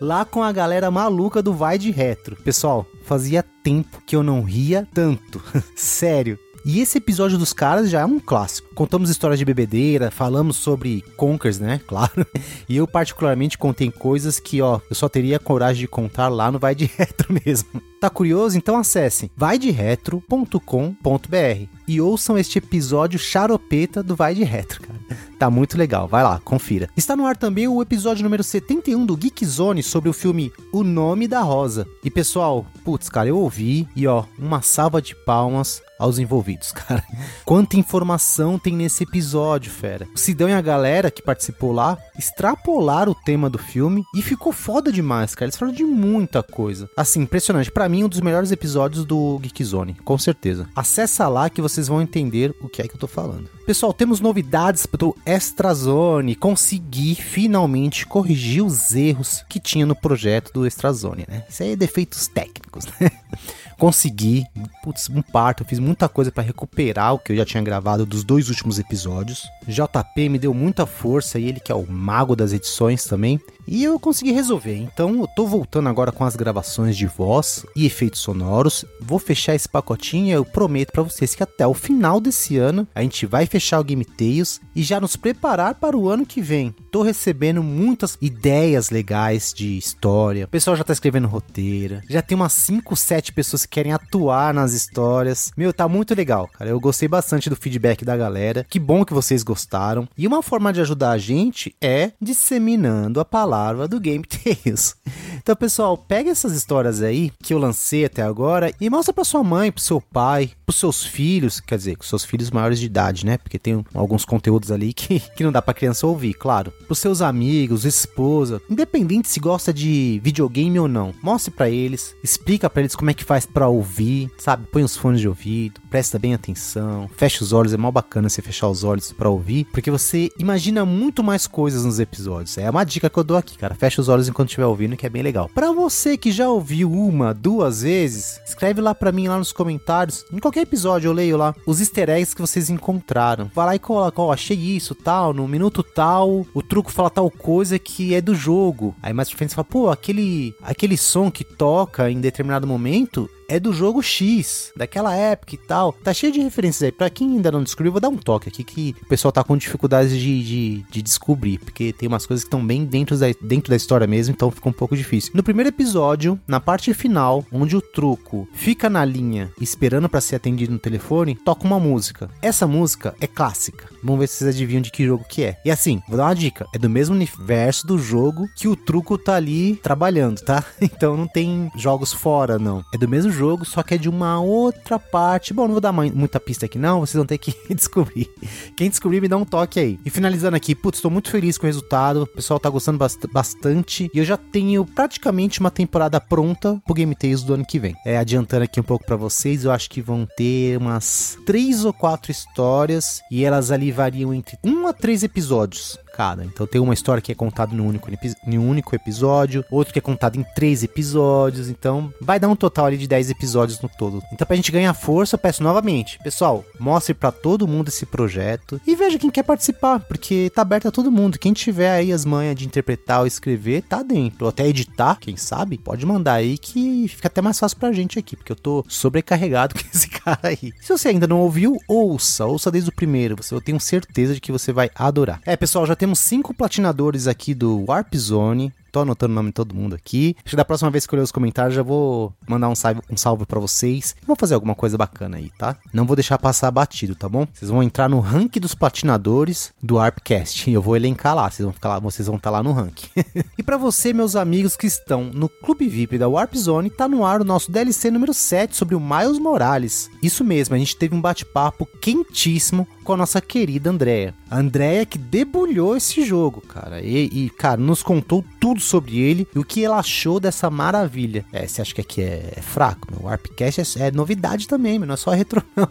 lá com a galera maluca do Vai de Retro. Pessoal, fazia tempo que eu não ria tanto. Sério. E esse episódio dos caras já é um clássico. Contamos histórias de bebedeira, falamos sobre Conkers, né? Claro. E eu particularmente contei coisas que, ó, eu só teria coragem de contar lá no Vai de Retro mesmo. Tá curioso? Então acesse vaideretro.com.br e ouçam este episódio charopeta do Vai de Retro, cara. Tá muito legal, vai lá, confira. Está no ar também o episódio número 71 do Geek Zone sobre o filme O Nome da Rosa. E pessoal, putz, cara, eu ouvi e ó, uma salva de palmas aos envolvidos, cara. Quanta informação tem nesse episódio, fera. O Sidão e a galera que participou lá extrapolaram o tema do filme e ficou foda demais, cara. Eles falaram de muita coisa. Assim, impressionante. Para mim, um dos melhores episódios do Geek Zone, com certeza. Acessa lá que vocês vão entender o que é que eu tô falando. Pessoal, temos novidades do Extra Zone. Consegui finalmente corrigir os erros que tinha no projeto do Extra Zone, né? Isso aí é defeitos técnicos, né? Consegui, putz, um parto, fiz muita coisa para recuperar o que eu já tinha gravado dos dois últimos episódios. JP me deu muita força e ele que é o mago das edições também. E eu consegui resolver. Então eu tô voltando agora com as gravações de voz e efeitos sonoros. Vou fechar esse pacotinho e eu prometo para vocês que até o final desse ano a gente vai fechar o Game Tales e já nos preparar para o ano que vem. Tô recebendo muitas ideias legais de história. O pessoal já tá escrevendo roteiro. Já tem umas 5, 7 pessoas que querem atuar nas histórias. Meu, tá muito legal, cara. Eu gostei bastante do feedback da galera. Que bom que vocês gostaram. E uma forma de ajudar a gente é disseminando a palavra palavra do Game Tales. Então, pessoal, pega essas histórias aí que eu lancei até agora e mostra para sua mãe, pro seu pai, pros seus filhos, quer dizer, com seus filhos maiores de idade, né? Porque tem alguns conteúdos ali que, que não dá pra criança ouvir, claro. Pros seus amigos, esposa, independente se gosta de videogame ou não, mostre para eles, explica para eles como é que faz para ouvir, sabe? Põe os fones de ouvido, presta bem atenção, fecha os olhos, é mó bacana você fechar os olhos para ouvir, porque você imagina muito mais coisas nos episódios. É uma dica que eu dou aqui, cara. Fecha os olhos enquanto estiver ouvindo, que é bem legal. Para você que já ouviu uma, duas vezes, escreve lá para mim lá nos comentários, em qualquer qualquer episódio eu leio lá os easter eggs que vocês encontraram. Vai lá e coloca, ó, achei isso, tal, no minuto tal, o truco fala tal coisa que é do jogo. Aí mais pra frente você fala, pô, aquele, aquele som que toca em determinado momento é do jogo X, daquela época e tal. Tá cheio de referências aí. Pra quem ainda não descobriu, vou dar um toque aqui que o pessoal tá com dificuldades de, de, de descobrir, porque tem umas coisas que estão bem dentro da, dentro da história mesmo, então fica um pouco difícil. No primeiro episódio, na parte final, onde o truco fica na linha esperando para ser atendido no telefone, toca uma música. Essa música é clássica. Vamos ver se vocês adivinham de que jogo que é. E assim, vou dar uma dica: é do mesmo universo do jogo que o truco tá ali trabalhando, tá? Então não tem jogos fora, não. É do mesmo jogo, só que é de uma outra parte. Bom, não vou dar muita pista aqui não, vocês vão ter que descobrir. Quem descobrir me dá um toque aí. E finalizando aqui, putz, estou muito feliz com o resultado. O pessoal tá gostando bast bastante e eu já tenho praticamente uma temporada pronta pro Game Tales do ano que vem. É, adiantando aqui um pouco para vocês, eu acho que vão ter umas três ou quatro histórias e elas ali variam entre um a três episódios cada. Então tem uma história que é contada em um único, em único episódio, outro que é contado em três episódios. Então vai dar um total ali de 10 episódios no todo. Então pra gente ganhar força, eu peço novamente, pessoal, mostre para todo mundo esse projeto e veja quem quer participar, porque tá aberto a todo mundo. Quem tiver aí as manhas de interpretar ou escrever, tá dentro. Ou até editar, quem sabe, pode mandar aí que fica até mais fácil pra gente aqui, porque eu tô sobrecarregado com esse cara aí. Se você ainda não ouviu, ouça, ouça desde o primeiro. Eu tenho certeza de que você vai adorar. É, pessoal, já temos cinco platinadores aqui do Warp Zone. Tô anotando o nome de todo mundo aqui. Acho que da próxima vez que eu ler os comentários, já vou mandar um salve, um salve para vocês. Vou fazer alguma coisa bacana aí, tá? Não vou deixar passar batido, tá bom? Vocês vão entrar no ranking dos platinadores do ARPcast. Eu vou elencar lá. Vocês vão ficar lá, vocês vão estar tá lá no ranking. e para você, meus amigos que estão no Clube VIP da Warp Zone, tá no ar o nosso DLC número 7 sobre o Miles Morales. Isso mesmo, a gente teve um bate-papo quentíssimo com a nossa querida Andrea. A Andrea que debulhou esse jogo, cara. E, e, cara, nos contou tudo sobre ele e o que ela achou dessa maravilha. É, você acha que aqui é, é fraco? O Warpcast é, é, novidade também, não é só retro não.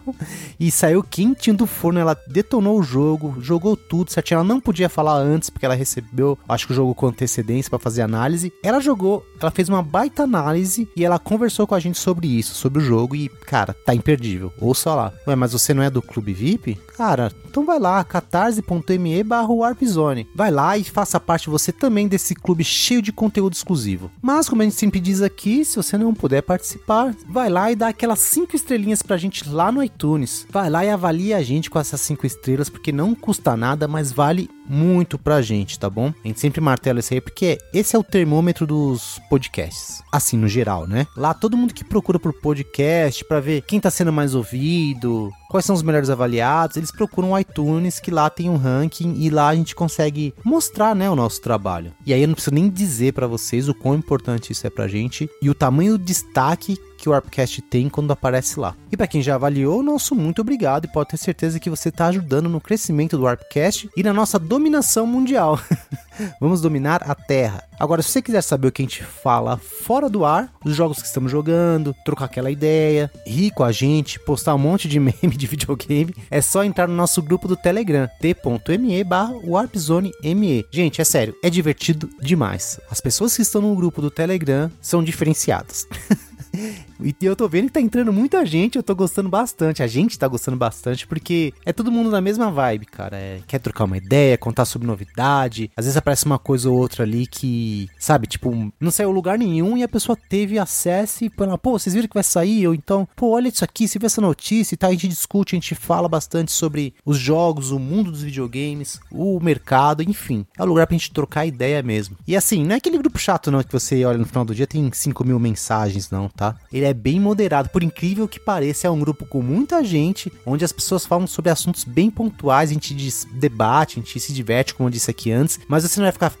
E saiu quentinho do forno, ela detonou o jogo, jogou tudo certinho. Ela não podia falar antes, porque ela recebeu, acho que o jogo com antecedência para fazer análise. Ela jogou, ela fez uma baita análise e ela conversou com a gente sobre isso, sobre o jogo e, cara, tá imperdível. Ouça lá. Ué, mas você não é do Clube VIP? Cara, então vai lá, catarse.me barra Warpzone. Vai lá e faça parte você também desse clube cheio de conteúdo exclusivo. Mas, como a gente sempre diz aqui, se você não puder participar, vai lá e dá aquelas 5 estrelinhas pra gente lá no iTunes. Vai lá e avalia a gente com essas 5 estrelas, porque não custa nada, mas vale muito pra gente, tá bom? A gente sempre martela isso aí porque esse é o termômetro dos podcasts. Assim, no geral, né? Lá todo mundo que procura por podcast para ver quem tá sendo mais ouvido, quais são os melhores avaliados, eles procuram o iTunes, que lá tem um ranking e lá a gente consegue mostrar, né, o nosso trabalho. E aí eu não preciso nem dizer para vocês o quão importante isso é pra gente e o tamanho do destaque que o Warpcast tem quando aparece lá. E para quem já avaliou, nosso muito obrigado e pode ter certeza que você está ajudando no crescimento do Warpcast e na nossa dominação mundial. Vamos dominar a Terra. Agora, se você quiser saber o que a gente fala fora do ar, os jogos que estamos jogando, trocar aquela ideia, rir com a gente, postar um monte de meme de videogame, é só entrar no nosso grupo do Telegram, t.me barra warpzone.me. Gente, é sério, é divertido demais. As pessoas que estão no grupo do Telegram são diferenciadas. E eu tô vendo que tá entrando muita gente, eu tô gostando bastante. A gente tá gostando bastante, porque é todo mundo na mesma vibe, cara. É, quer trocar uma ideia, contar sobre novidade. Às vezes aparece uma coisa ou outra ali que, sabe, tipo, não saiu lugar nenhum e a pessoa teve acesso e fala, pô, vocês viram que vai sair? Ou então, pô, olha isso aqui, você vê essa notícia e tal. A gente discute, a gente fala bastante sobre os jogos, o mundo dos videogames, o mercado, enfim. É um lugar pra gente trocar ideia mesmo. E assim, não é aquele grupo chato, não, que você olha no final do dia tem 5 mil mensagens, não, tá? Ele é bem moderado, por incrível que pareça, é um grupo com muita gente, onde as pessoas falam sobre assuntos bem pontuais, a gente debate, a gente se diverte, como eu disse aqui antes, mas você não vai ficar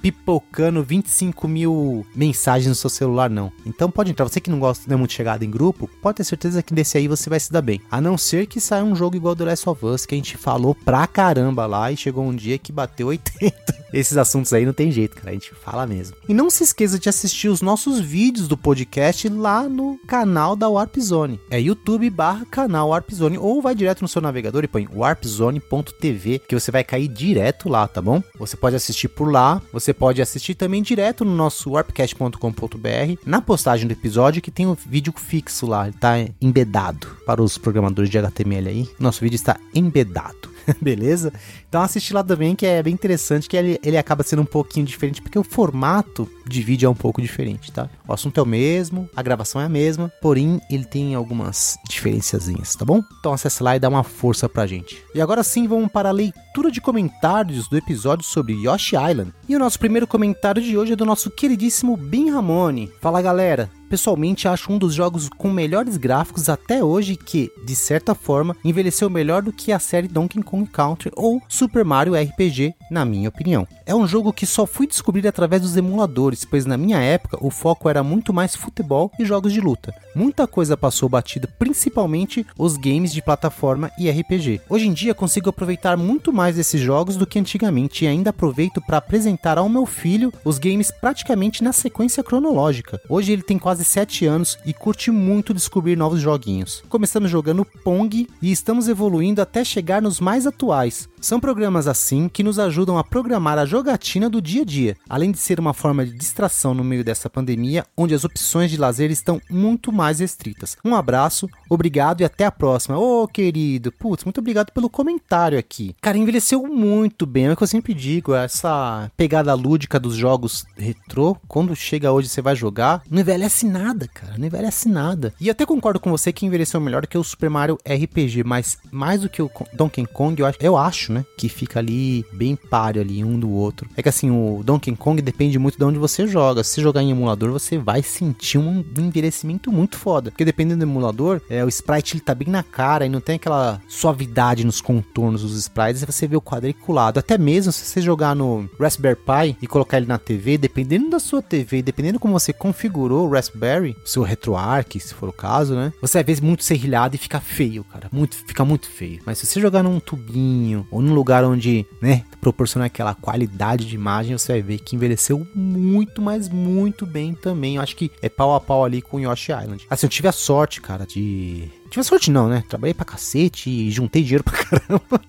pipocando 25 mil mensagens no seu celular, não. Então pode entrar. Você que não gosta, não é muito em grupo, pode ter certeza que desse aí você vai se dar bem. A não ser que saia um jogo igual The Last of Us, que a gente falou pra caramba lá e chegou um dia que bateu 80. Esses assuntos aí não tem jeito, cara. A gente fala mesmo. E não se esqueça de assistir os nossos vídeos do podcast lá no canal da Warp Zone. É YouTube barra canal Warp Zone. Ou vai direto no seu navegador e põe warpzone.tv que você vai cair direto lá, tá bom? Você pode assistir por lá. Você pode assistir também direto no nosso warpcast.com.br na postagem do episódio que tem um vídeo fixo lá. Ele tá embedado para os programadores de HTML aí. Nosso vídeo está embedado. Beleza? Então assiste lá também, que é bem interessante, que ele, ele acaba sendo um pouquinho diferente, porque o formato de vídeo é um pouco diferente, tá? O assunto é o mesmo, a gravação é a mesma, porém ele tem algumas diferenciazinhas, tá bom? Então acesse lá e dá uma força pra gente. E agora sim, vamos para a leitura de comentários do episódio sobre Yoshi Island. E o nosso primeiro comentário de hoje é do nosso queridíssimo Bin Ramone. Fala galera, pessoalmente acho um dos jogos com melhores gráficos até hoje que, de certa forma, envelheceu melhor do que a série Donkey Kong Country ou Super Mario RPG, na minha opinião. É um jogo que só fui descobrir através dos emuladores, pois na minha época o foco era muito mais futebol e jogos de luta. Muita coisa passou batida, principalmente os games de plataforma e RPG. Hoje em dia consigo aproveitar muito mais desses jogos do que antigamente e ainda aproveito para apresentar ao meu filho os games praticamente na sequência cronológica. Hoje ele tem quase quase 7 anos e curte muito descobrir novos joguinhos. Começamos jogando Pong e estamos evoluindo até chegar nos mais atuais. São programas assim que nos ajudam a programar a jogatina do dia a dia, além de ser uma forma de distração no meio dessa pandemia, onde as opções de lazer estão muito mais restritas. Um abraço, obrigado e até a próxima. Ô, oh, querido, putz, muito obrigado pelo comentário aqui. Cara, envelheceu muito bem, é o que eu sempre digo, essa pegada lúdica dos jogos retrô, quando chega hoje você vai jogar, não envelhece nada, cara, não envelhece nada. E até concordo com você que envelheceu melhor que o Super Mario RPG, mas mais do que o Donkey Kong, eu acho, eu acho né? Que fica ali bem páreo ali um do outro. É que assim, o Donkey Kong depende muito de onde você joga. Se jogar em emulador, você vai sentir um envelhecimento muito foda. Porque dependendo do emulador, é, o sprite ele tá bem na cara e não tem aquela suavidade nos contornos dos sprites. Você vê o quadriculado. Até mesmo se você jogar no Raspberry Pi e colocar ele na TV, dependendo da sua TV, dependendo como você configurou o Raspberry, o seu RetroArch, se for o caso, né? Você ver muito serrilhado e fica feio, cara. Muito, fica muito feio. Mas se você jogar num tubinho ou num lugar onde, né, proporciona aquela qualidade de imagem, você vai ver que envelheceu muito, mas muito bem também. Eu acho que é pau a pau ali com Yoshi Island. Assim, eu tive a sorte, cara, de Tive sorte não, né? Trabalhei pra cacete e juntei dinheiro pra caramba.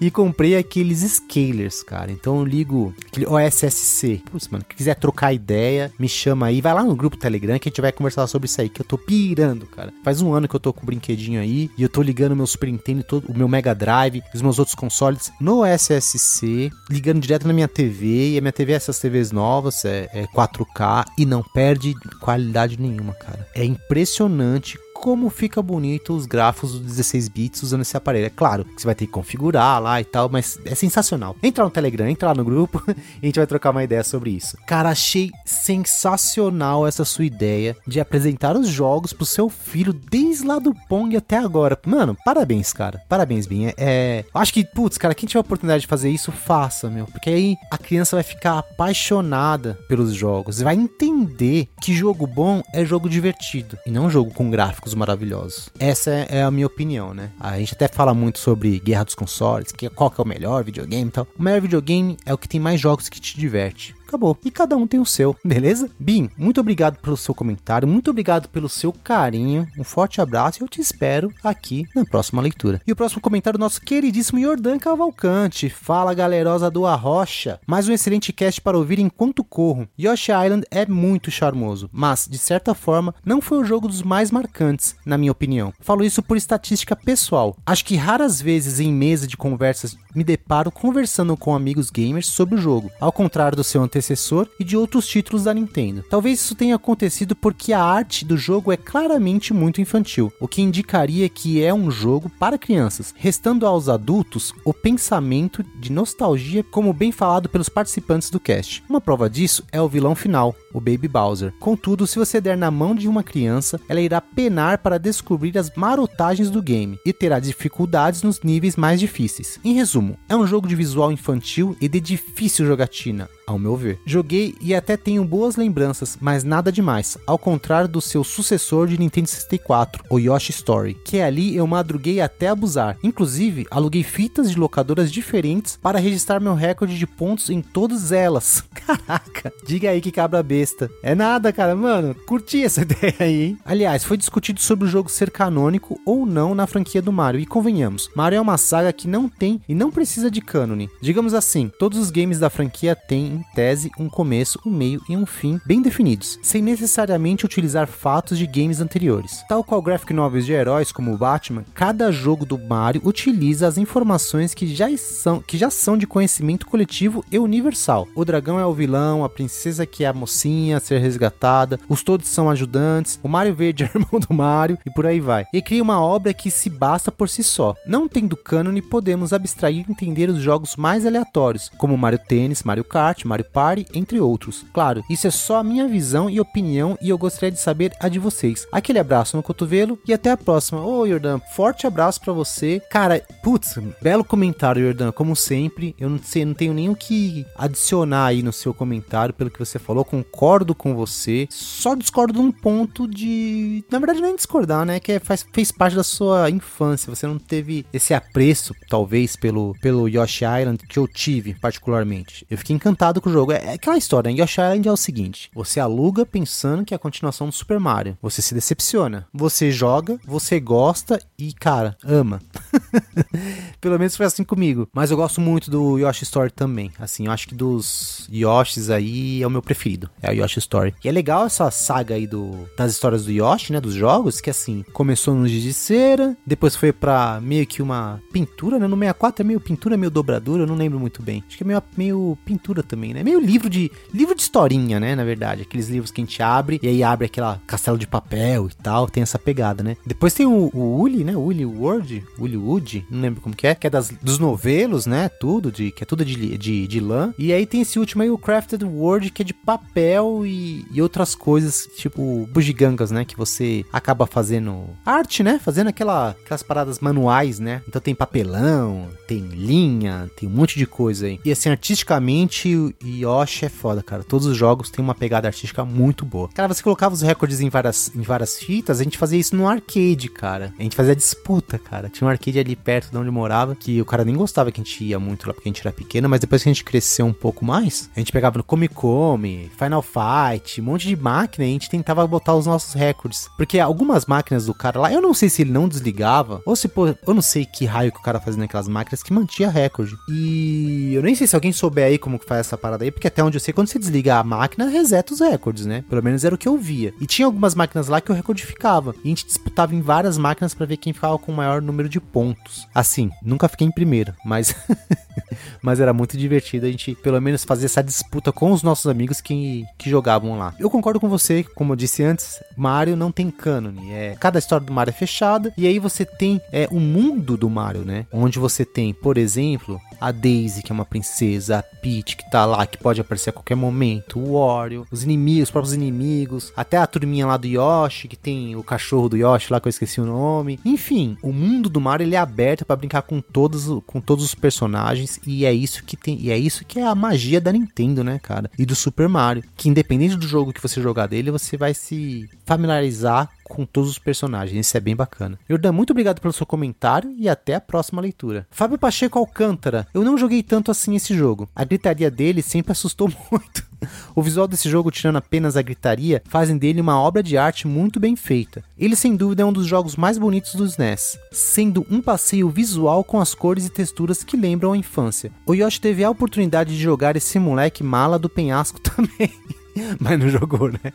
e comprei aqueles scalers, cara. Então eu ligo aquele OSSC. Putz, mano, quiser trocar ideia, me chama aí. Vai lá no grupo Telegram que a gente vai conversar sobre isso aí, que eu tô pirando, cara. Faz um ano que eu tô com o brinquedinho aí e eu tô ligando meu Super Nintendo, todo, o meu Mega Drive, os meus outros consoles no SSC, ligando direto na minha TV. E a minha TV é essas TVs novas, é, é 4K e não perde qualidade nenhuma, cara. É impressionante como fica bonito os gráficos dos 16 bits usando esse aparelho. É claro que você vai ter que configurar lá e tal, mas é sensacional. Entra no Telegram, entra lá no grupo e a gente vai trocar uma ideia sobre isso. Cara, achei sensacional essa sua ideia de apresentar os jogos pro seu filho desde lá do Pong até agora. Mano, parabéns, cara. Parabéns, Binha. É, acho que, putz, cara, quem tiver a oportunidade de fazer isso, faça, meu. Porque aí a criança vai ficar apaixonada pelos jogos. Vai entender que jogo bom é jogo divertido e não jogo com gráficos gráficos maravilhosos. Essa é a minha opinião, né? A gente até fala muito sobre guerra dos consoles, que qual que é o melhor videogame e tal. O melhor videogame é o que tem mais jogos que te diverte acabou. E cada um tem o seu, beleza? Bim, muito obrigado pelo seu comentário, muito obrigado pelo seu carinho, um forte abraço e eu te espero aqui na próxima leitura. E o próximo comentário nosso queridíssimo Jordan Cavalcante. Fala galerosa do Arrocha. Mais um excelente cast para ouvir enquanto corro. Yoshi Island é muito charmoso, mas de certa forma não foi o jogo dos mais marcantes, na minha opinião. Falo isso por estatística pessoal. Acho que raras vezes em mesa de conversas me deparo conversando com amigos gamers sobre o jogo, ao contrário do seu antecessor e de outros títulos da Nintendo. Talvez isso tenha acontecido porque a arte do jogo é claramente muito infantil, o que indicaria que é um jogo para crianças, restando aos adultos o pensamento de nostalgia, como bem falado pelos participantes do cast. Uma prova disso é o vilão final, o Baby Bowser. Contudo, se você der na mão de uma criança, ela irá penar para descobrir as marotagens do game e terá dificuldades nos níveis mais difíceis. Em resumo, é um jogo de visual infantil e de difícil jogatina, ao meu ver. Joguei e até tenho boas lembranças, mas nada demais, ao contrário do seu sucessor de Nintendo 64, o Yoshi Story, que ali eu madruguei até abusar. Inclusive, aluguei fitas de locadoras diferentes para registrar meu recorde de pontos em todas elas. Caraca, diga aí que cabra besta. É nada, cara, mano, curti essa ideia aí, hein? Aliás, foi discutido sobre o jogo ser canônico ou não na franquia do Mario, e convenhamos, Mario é uma saga que não tem e não precisa de cânone. Digamos assim, todos os games da franquia têm tese, um começo, um meio e um fim bem definidos, sem necessariamente utilizar fatos de games anteriores. Tal qual graphic novels de heróis como Batman, cada jogo do Mario utiliza as informações que já são, que já são de conhecimento coletivo e universal. O dragão é o vilão, a princesa que é a mocinha a ser resgatada, os todos são ajudantes, o Mario Verde é irmão do Mario e por aí vai. E cria uma obra que se basta por si só. Não tendo cânone, podemos abstrair e entender os jogos mais aleatórios, como Mario Tênis, Mario Kart, Mario Party, entre outros. Claro, isso é só a minha visão e opinião e eu gostaria de saber a de vocês. Aquele abraço no cotovelo e até a próxima. Ô, Jordan, forte abraço para você. Cara, putz, belo comentário, Jordan, como sempre. Eu não sei, não tenho nem o que adicionar aí no seu comentário pelo que você falou. Concordo com você. Só discordo de um ponto de, na verdade, nem discordar, né, que é, faz, fez parte da sua infância. Você não teve esse apreço, talvez, pelo pelo Yoshi Island que eu tive particularmente. Eu fiquei encantado com o jogo. É, é aquela história, né? Yoshi Island é o seguinte: você aluga pensando que é a continuação do Super Mario. Você se decepciona. Você joga, você gosta e, cara, ama. Pelo menos foi assim comigo. Mas eu gosto muito do Yoshi Story também. Assim, eu acho que dos Yoshis aí é o meu preferido. É o Yoshi Story. E é legal essa saga aí do, das histórias do Yoshi, né? Dos jogos, que assim, começou no giz de cera, depois foi pra meio que uma pintura, né? No 64 é meio pintura, meio dobradura, eu não lembro muito bem. Acho que é meio, meio pintura também também, né? Meio livro de livro de historinha, né? Na verdade, aqueles livros que a gente abre e aí abre aquela castelo de papel e tal, tem essa pegada, né? Depois tem o, o Uli, né? Uli World, Uli Wood, não lembro como que é, que é das, dos novelos, né? Tudo, de, que é tudo de, de, de lã. E aí tem esse último aí, o Crafted World, que é de papel e, e outras coisas, tipo bugigangas, né? Que você acaba fazendo arte, né? Fazendo aquela, aquelas paradas manuais, né? Então tem papelão, tem linha, tem um monte de coisa aí. E assim, artisticamente, Yoshi é foda, cara. Todos os jogos têm uma pegada artística muito boa. Cara, você colocava os recordes em várias, em várias fitas, a gente fazia isso no arcade, cara. A gente fazia disputa, cara. Tinha um arcade ali perto de onde eu morava, que o cara nem gostava que a gente ia muito lá porque a gente era pequeno, mas depois que a gente cresceu um pouco mais, a gente pegava no Come Come, Final Fight, um monte de máquina e a gente tentava botar os nossos recordes. Porque algumas máquinas do cara lá, eu não sei se ele não desligava, ou se, pô, eu não sei que raio que o cara fazia naquelas máquinas que mantinha recorde. E eu nem sei se alguém souber aí como que faz essa parada aí, porque até onde eu sei, quando você desliga a máquina, reseta os recordes, né? Pelo menos era o que eu via. E tinha algumas máquinas lá que o recorde ficava. E a gente disputava em várias máquinas para ver quem ficava com o maior número de pontos. Assim, nunca fiquei em primeiro, mas mas era muito divertido a gente pelo menos fazer essa disputa com os nossos amigos que, que jogavam lá. Eu concordo com você, como eu disse antes, Mario não tem cânone. É, cada história do Mario é fechada e aí você tem é, o mundo do Mario, né? Onde você tem, por exemplo, a Daisy, que é uma princesa, a Peach, que tá lá, que pode aparecer a qualquer momento, o Wario, os inimigos, os próprios inimigos, até a turminha lá do Yoshi, que tem o cachorro do Yoshi lá, que eu esqueci o nome. Enfim, o mundo do Mario ele é aberto para brincar com todos, com todos os personagens e é isso que tem, e é isso que é a magia da Nintendo, né, cara? E do Super Mario, que independente do jogo que você jogar dele, você vai se familiarizar com todos os personagens. Isso é bem bacana. Jordan, muito obrigado pelo seu comentário e até a próxima leitura. Fábio Pacheco Alcântara. Eu não joguei tanto assim esse jogo. A gritaria dele sempre assustou muito. O visual desse jogo, tirando apenas a gritaria, fazem dele uma obra de arte muito bem feita. Ele, sem dúvida, é um dos jogos mais bonitos dos NES, sendo um passeio visual com as cores e texturas que lembram a infância. O Yoshi teve a oportunidade de jogar esse moleque mala do penhasco também. mas não jogou, né?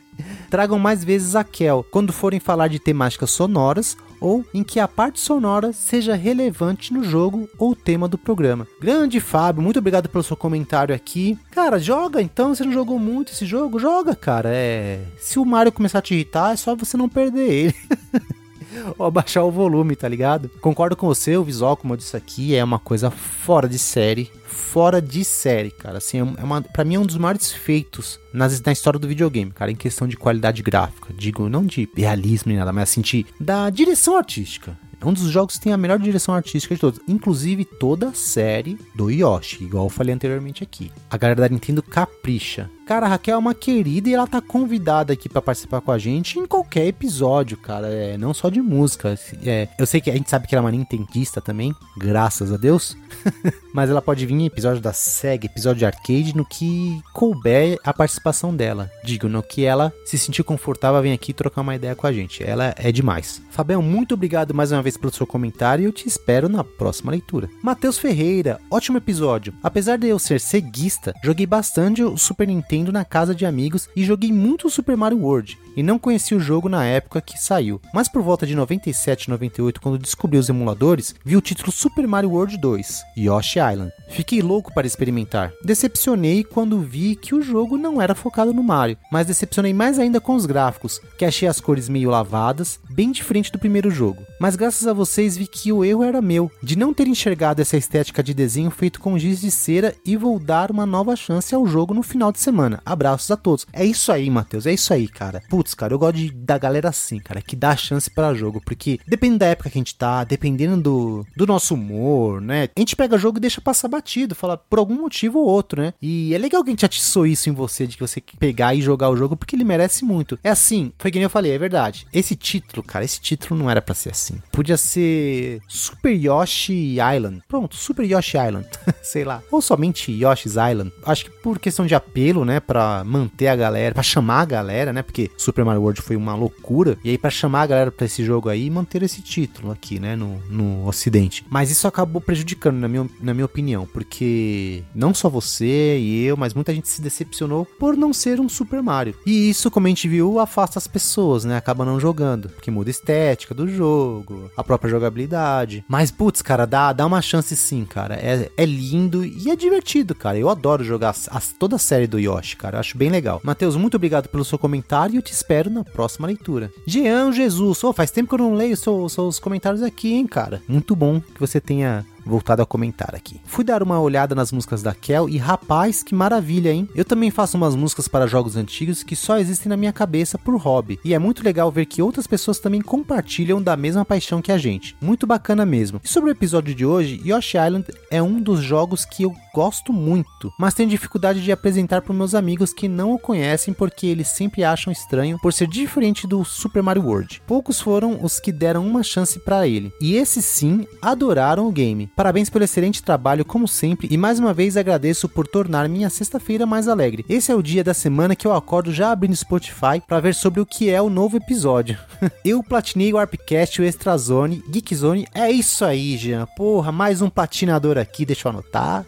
Tragam mais vezes a Kel quando forem falar de temáticas sonoras ou em que a parte sonora seja relevante no jogo ou tema do programa. Grande Fábio, muito obrigado pelo seu comentário aqui. Cara, joga então, você não jogou muito esse jogo? Joga, cara. É, se o Mario começar a te irritar, é só você não perder ele. ou abaixar o volume, tá ligado? Concordo com você, o visual, como eu disse aqui, é uma coisa fora de série. Fora de série, cara. Assim, é uma, pra mim é um dos maiores feitos nas, na história do videogame, cara, em questão de qualidade gráfica. Digo, não de realismo nem nada, mas assim, de, da direção artística. É um dos jogos que tem a melhor direção artística de todos. Inclusive toda a série do Yoshi, igual eu falei anteriormente aqui. A galera da Nintendo capricha. Cara, a Raquel é uma querida e ela tá convidada aqui para participar com a gente em qualquer episódio, cara. É, não só de música. É, eu sei que a gente sabe que ela é uma nintendista também, graças a Deus. Mas ela pode vir em episódio da SEG, episódio de arcade, no que couber a participação dela. Digo, no que ela se sentir confortável, vem aqui trocar uma ideia com a gente. Ela é demais. Fabião, muito obrigado mais uma vez pelo seu comentário e eu te espero na próxima leitura. Matheus Ferreira, ótimo episódio. Apesar de eu ser ceguista, joguei bastante o Super Nintendo na casa de amigos e joguei muito Super Mario World e não conheci o jogo na época que saiu. Mas por volta de 97 98, quando descobri os emuladores, vi o título Super Mario World 2, Yoshi Island. Fiquei louco para experimentar. Decepcionei quando vi que o jogo não era focado no Mario, mas decepcionei mais ainda com os gráficos, que achei as cores meio lavadas, bem diferente do primeiro jogo. Mas graças a vocês vi que o erro era meu, de não ter enxergado essa estética de desenho feito com giz de cera e vou dar uma nova chance ao jogo no final de semana. Abraços a todos. É isso aí, Matheus, é isso aí, cara. Putz, cara, eu gosto de, da galera assim, cara, que dá chance para jogo, porque dependendo da época que a gente tá, dependendo do, do nosso humor, né? A gente pega jogo e deixa passar batido, fala por algum motivo ou outro, né? E é legal que a gente atiçou isso em você, de que você pegar e jogar o jogo, porque ele merece muito. É assim, foi que nem eu falei, é verdade. Esse título, cara, esse título não era para ser assim. Podia ser Super Yoshi Island. Pronto, Super Yoshi Island. Sei lá. Ou somente Yoshi's Island. Acho que por questão de apelo, né? Pra manter a galera, pra chamar a galera, né? Porque Super Mario World foi uma loucura. E aí, pra chamar a galera pra esse jogo aí, manter esse título aqui, né? No, no ocidente. Mas isso acabou prejudicando, na minha, na minha opinião. Porque não só você e eu, mas muita gente se decepcionou por não ser um Super Mario. E isso, como a gente viu, afasta as pessoas, né? Acaba não jogando. Porque muda a estética do jogo, a própria jogabilidade. Mas, putz, cara, dá, dá uma chance sim, cara. É, é lindo e é divertido, cara. Eu adoro jogar as, toda a série do Yoshi. Yoshi, cara. Acho bem legal. Matheus, muito obrigado pelo seu comentário e eu te espero na próxima leitura. Jean Jesus, oh, faz tempo que eu não leio seus comentários aqui, hein, cara. Muito bom que você tenha voltado a comentar aqui. Fui dar uma olhada nas músicas da Kel e rapaz, que maravilha, hein? Eu também faço umas músicas para jogos antigos que só existem na minha cabeça por hobby. E é muito legal ver que outras pessoas também compartilham da mesma paixão que a gente. Muito bacana mesmo. E sobre o episódio de hoje, Yoshi Island é um dos jogos que eu gosto muito, mas tenho dificuldade de apresentar para meus amigos que não o conhecem porque eles sempre acham estranho por ser diferente do Super Mario World. Poucos foram os que deram uma chance para ele, e esses sim adoraram o game. Parabéns pelo excelente trabalho, como sempre, e mais uma vez agradeço por tornar minha sexta-feira mais alegre. Esse é o dia da semana que eu acordo já abrindo Spotify para ver sobre o que é o novo episódio. eu platinei o Arpcast, o Extrazone, Geekzone. É isso aí, Jean. Porra, mais um platinador aqui, deixa eu anotar.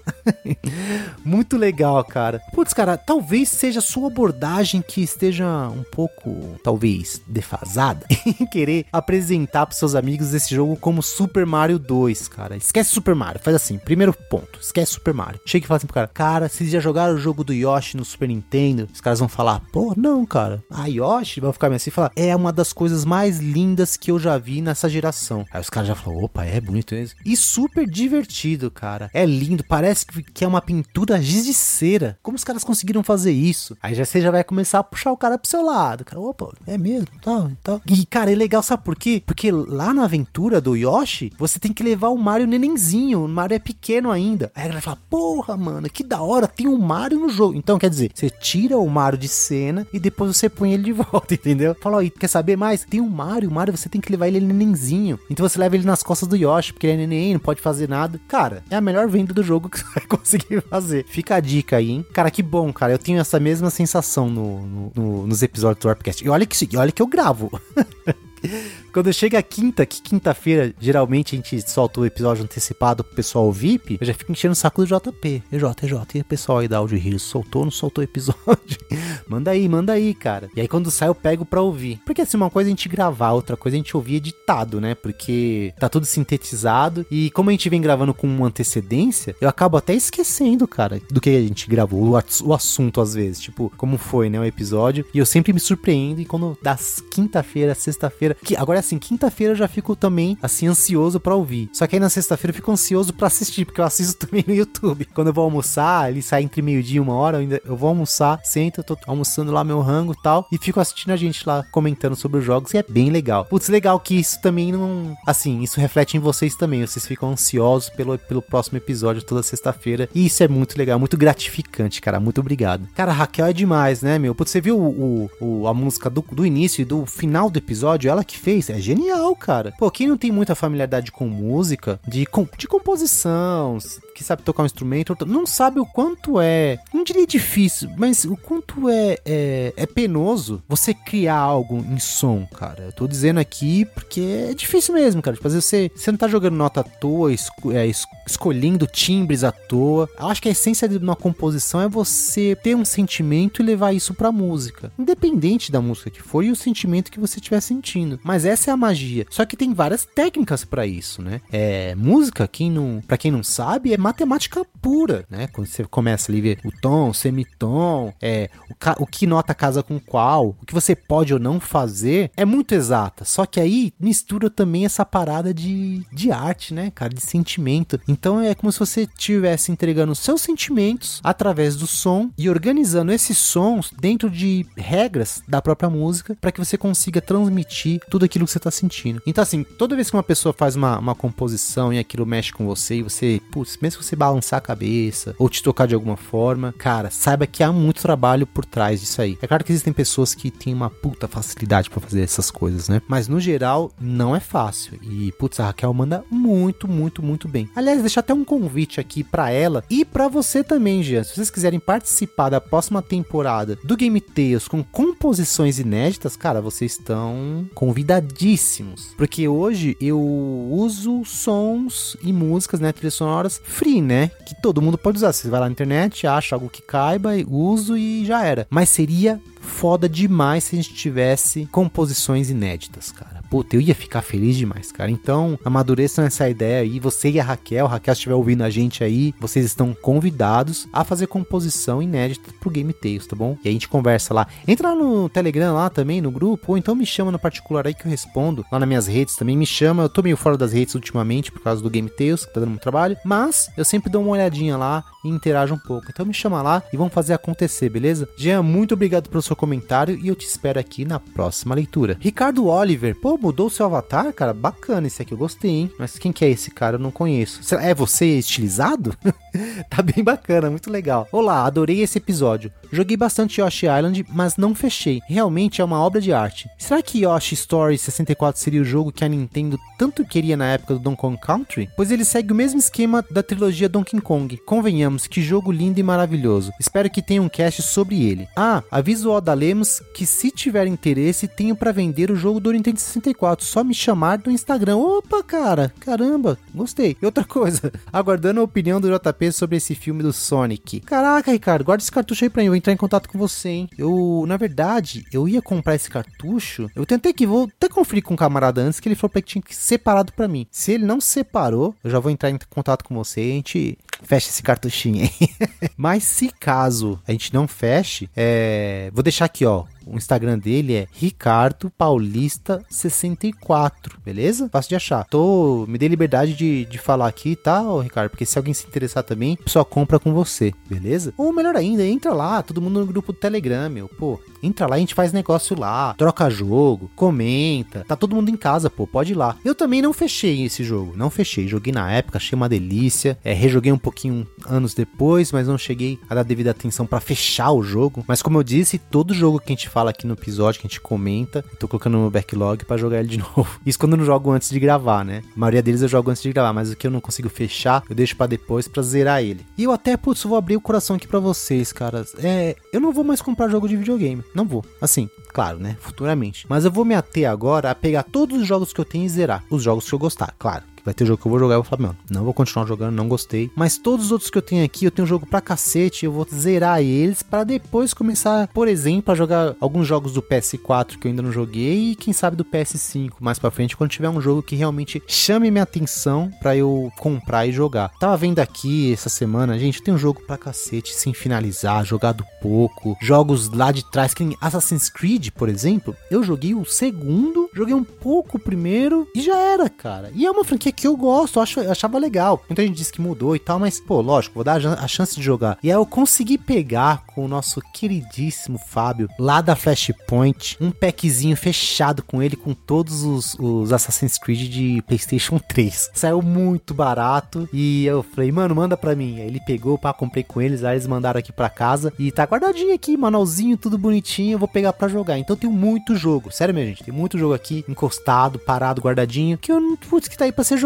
Muito legal, cara. Putz, cara, talvez seja sua abordagem que esteja um pouco, talvez, defasada em querer apresentar para seus amigos esse jogo como Super Mario 2, cara. Esquece Super Mario, faz assim, primeiro ponto, esquece Super Mario. Chega e fala assim pro cara, cara, vocês já jogaram o jogo do Yoshi no Super Nintendo? Os caras vão falar, pô, não, cara. A Yoshi vai ficar assim e falar, é uma das coisas mais lindas que eu já vi nessa geração. Aí os caras já falam, opa, é bonito mesmo. E super divertido, cara. É lindo, parece que que é uma pintura giz de cera. Como os caras conseguiram fazer isso? Aí já você já vai começar a puxar o cara pro seu lado. Cara, opa, é mesmo, tal, tal. E, cara, é legal, sabe por quê? Porque lá na aventura do Yoshi, você tem que levar o Mario nenenzinho. O Mario é pequeno ainda. Aí a galera fala, porra, mano, que da hora, tem um Mario no jogo. Então, quer dizer, você tira o Mario de cena e depois você põe ele de volta, entendeu? Fala, ó, quer saber mais? Tem um Mario, o Mario você tem que levar ele nenenzinho. Então você leva ele nas costas do Yoshi, porque ele é neném, não pode fazer nada. Cara, é a melhor venda do jogo que você vai conseguir fazer. Fica a dica aí, hein? Cara, que bom, cara. Eu tenho essa mesma sensação no, no, no nos episódios do Warpcast. E olha que, olha que eu gravo. Quando chega a quinta, que quinta-feira, geralmente a gente solta o episódio antecipado pro pessoal VIP, eu já fico enchendo o saco do JP. EJ, EJ, e o pessoal aí da Audio Heroes soltou ou não soltou o episódio? manda aí, manda aí, cara. E aí quando sai eu pego pra ouvir. Porque assim, uma coisa é a gente gravar, outra coisa é a gente ouvir editado, né? Porque tá tudo sintetizado e como a gente vem gravando com uma antecedência, eu acabo até esquecendo, cara, do que a gente gravou, o, assunto às vezes, tipo, como foi, né, o episódio. E eu sempre me surpreendo e quando das quinta-feira, sexta-feira, que agora assim, quinta-feira eu já fico também, assim, ansioso para ouvir. Só que aí na sexta-feira eu fico ansioso para assistir, porque eu assisto também no YouTube. Quando eu vou almoçar, ele sai entre meio-dia e uma hora, eu, ainda, eu vou almoçar, sento, eu tô almoçando lá meu rango e tal, e fico assistindo a gente lá comentando sobre os jogos, e é bem legal. Putz, legal que isso também não. Assim, isso reflete em vocês também. Vocês ficam ansiosos pelo, pelo próximo episódio toda sexta-feira. E isso é muito legal, muito gratificante, cara. Muito obrigado. Cara, Raquel é demais, né, meu? Putz, você viu o, o, a música do, do início e do final do episódio? Ela que fez? É genial, cara. Pô, quem não tem muita familiaridade com música, de, de composição, que sabe tocar um instrumento, não sabe o quanto é, não diria difícil, mas o quanto é, é, é penoso você criar algo em som, cara. Eu tô dizendo aqui porque é difícil mesmo, cara. Tipo, às vezes você, você não tá jogando nota à toa, esco, é, escolhendo timbres à toa. Eu acho que a essência de uma composição é você ter um sentimento e levar isso pra música. Independente da música que for e o sentimento que você estiver sentindo. Mas essa é a magia. Só que tem várias técnicas para isso, né? É, música, quem não, para quem não sabe, é matemática pura, né? Quando você começa ali a ver o tom, o semitom, é, o, o que nota casa com qual, o que você pode ou não fazer, é muito exata. Só que aí mistura também essa parada de, de arte, né, cara, de sentimento. Então é como se você estivesse entregando seus sentimentos através do som e organizando esses sons dentro de regras da própria música para que você consiga transmitir tudo aquilo que você tá sentindo. Então, assim, toda vez que uma pessoa faz uma, uma composição e aquilo mexe com você e você, putz, mesmo que você balançar a cabeça ou te tocar de alguma forma, cara, saiba que há muito trabalho por trás disso aí. É claro que existem pessoas que têm uma puta facilidade para fazer essas coisas, né? Mas no geral, não é fácil. E, putz, a Raquel manda muito, muito, muito bem. Aliás, deixa até um convite aqui para ela e para você também, Jean. Se vocês quiserem participar da próxima temporada do Game Tales com composições inéditas, cara, vocês estão convidadíssimos. Porque hoje eu uso sons e músicas, né, trilhas sonoras free, né? Que todo mundo pode usar. Você vai lá na internet, acha algo que caiba, uso e já era. Mas seria foda demais se a gente tivesse composições inéditas, cara. Puta, eu ia ficar feliz demais, cara. Então, amadureçam essa ideia aí. Você e a Raquel, Raquel estiver ouvindo a gente aí, vocês estão convidados a fazer composição inédita pro Game Tales, tá bom? E a gente conversa lá. Entra lá no Telegram lá também, no grupo, ou então me chama no particular aí que eu respondo. Lá nas minhas redes também me chama. Eu tô meio fora das redes ultimamente por causa do Game Tales, que tá dando muito trabalho. Mas eu sempre dou uma olhadinha lá e interajo um pouco. Então me chama lá e vamos fazer acontecer, beleza? Jean, muito obrigado pelo seu comentário e eu te espero aqui na próxima leitura. Ricardo Oliver, pô, mudou o seu avatar, cara? Bacana esse aqui, eu gostei, hein? Mas quem que é esse cara? Eu não conheço. É você estilizado? tá bem bacana, muito legal. Olá, adorei esse episódio. Joguei bastante Yoshi Island, mas não fechei. Realmente é uma obra de arte. Será que Yoshi Story 64 seria o jogo que a Nintendo tanto queria na época do Donkey Kong Country? Pois ele segue o mesmo esquema da trilogia Donkey Kong. Convenhamos, que jogo lindo e maravilhoso. Espero que tenha um cast sobre ele. Ah, aviso o Oda Lemos que se tiver interesse, tenho para vender o jogo do Nintendo 64. Só me chamar no Instagram. Opa, cara, caramba, gostei. E outra coisa, aguardando a opinião do JP sobre esse filme do Sonic. Caraca, Ricardo, guarda esse cartucho aí pra mim, entrar em contato com você, hein? Eu, na verdade, eu ia comprar esse cartucho. Eu tentei que vou até conferir com um camarada antes que ele falou que tinha que separado para mim. Se ele não separou, eu já vou entrar em contato com você a gente fecha esse cartuchinho aí. Mas se caso a gente não feche, é... vou deixar aqui, ó, o Instagram dele é Ricardo Paulista 64, beleza? Fácil de achar. Tô, me dei liberdade de, de falar aqui, tá, ô, Ricardo? Porque se alguém se interessar também, só compra com você, beleza? Ou melhor ainda, entra lá, todo mundo no grupo do Telegram, meu. Pô, entra lá, a gente faz negócio lá, troca jogo, comenta. Tá todo mundo em casa, pô, pode ir lá. Eu também não fechei esse jogo, não fechei. Joguei na época, achei uma delícia. É, rejoguei um pouquinho anos depois, mas não cheguei a dar devida atenção para fechar o jogo. Mas como eu disse, todo jogo que a gente fala aqui no episódio, que a gente comenta, tô colocando no backlog para jogar ele de novo. Isso quando eu não jogo antes de gravar, né? A maioria deles eu jogo antes de gravar, mas o que eu não consigo fechar, eu deixo para depois para zerar ele. E eu até, putz, vou abrir o coração aqui para vocês, cara. É, eu não vou mais comprar jogo de videogame. Não vou. Assim, claro, né? Futuramente. Mas eu vou me ater agora a pegar todos os jogos que eu tenho e zerar. Os jogos que eu gostar, claro. Vai ter jogo que eu vou jogar e vou falar, não vou continuar jogando, não gostei. Mas todos os outros que eu tenho aqui, eu tenho jogo pra cacete, eu vou zerar eles para depois começar, por exemplo, a jogar alguns jogos do PS4 que eu ainda não joguei e quem sabe do PS5 mais pra frente, quando tiver um jogo que realmente chame minha atenção para eu comprar e jogar. Tava vendo aqui essa semana, gente, tem um jogo pra cacete sem finalizar, jogado pouco, jogos lá de trás, que nem Assassin's Creed, por exemplo, eu joguei o segundo, joguei um pouco o primeiro e já era, cara. E é uma franquia que eu gosto, eu acho, eu achava legal. Muita gente disse que mudou e tal, mas, pô, lógico, vou dar a chance de jogar. E aí eu consegui pegar com o nosso queridíssimo Fábio, lá da Flashpoint, um packzinho fechado com ele, com todos os, os Assassin's Creed de PlayStation 3. Saiu muito barato e eu falei, mano, manda pra mim. Aí ele pegou, pá, comprei com eles, aí eles mandaram aqui pra casa e tá guardadinho aqui, manualzinho, tudo bonitinho, eu vou pegar pra jogar. Então tem muito jogo, sério, minha gente, tem muito jogo aqui, encostado, parado, guardadinho, que eu, putz, que tá aí pra ser jogado.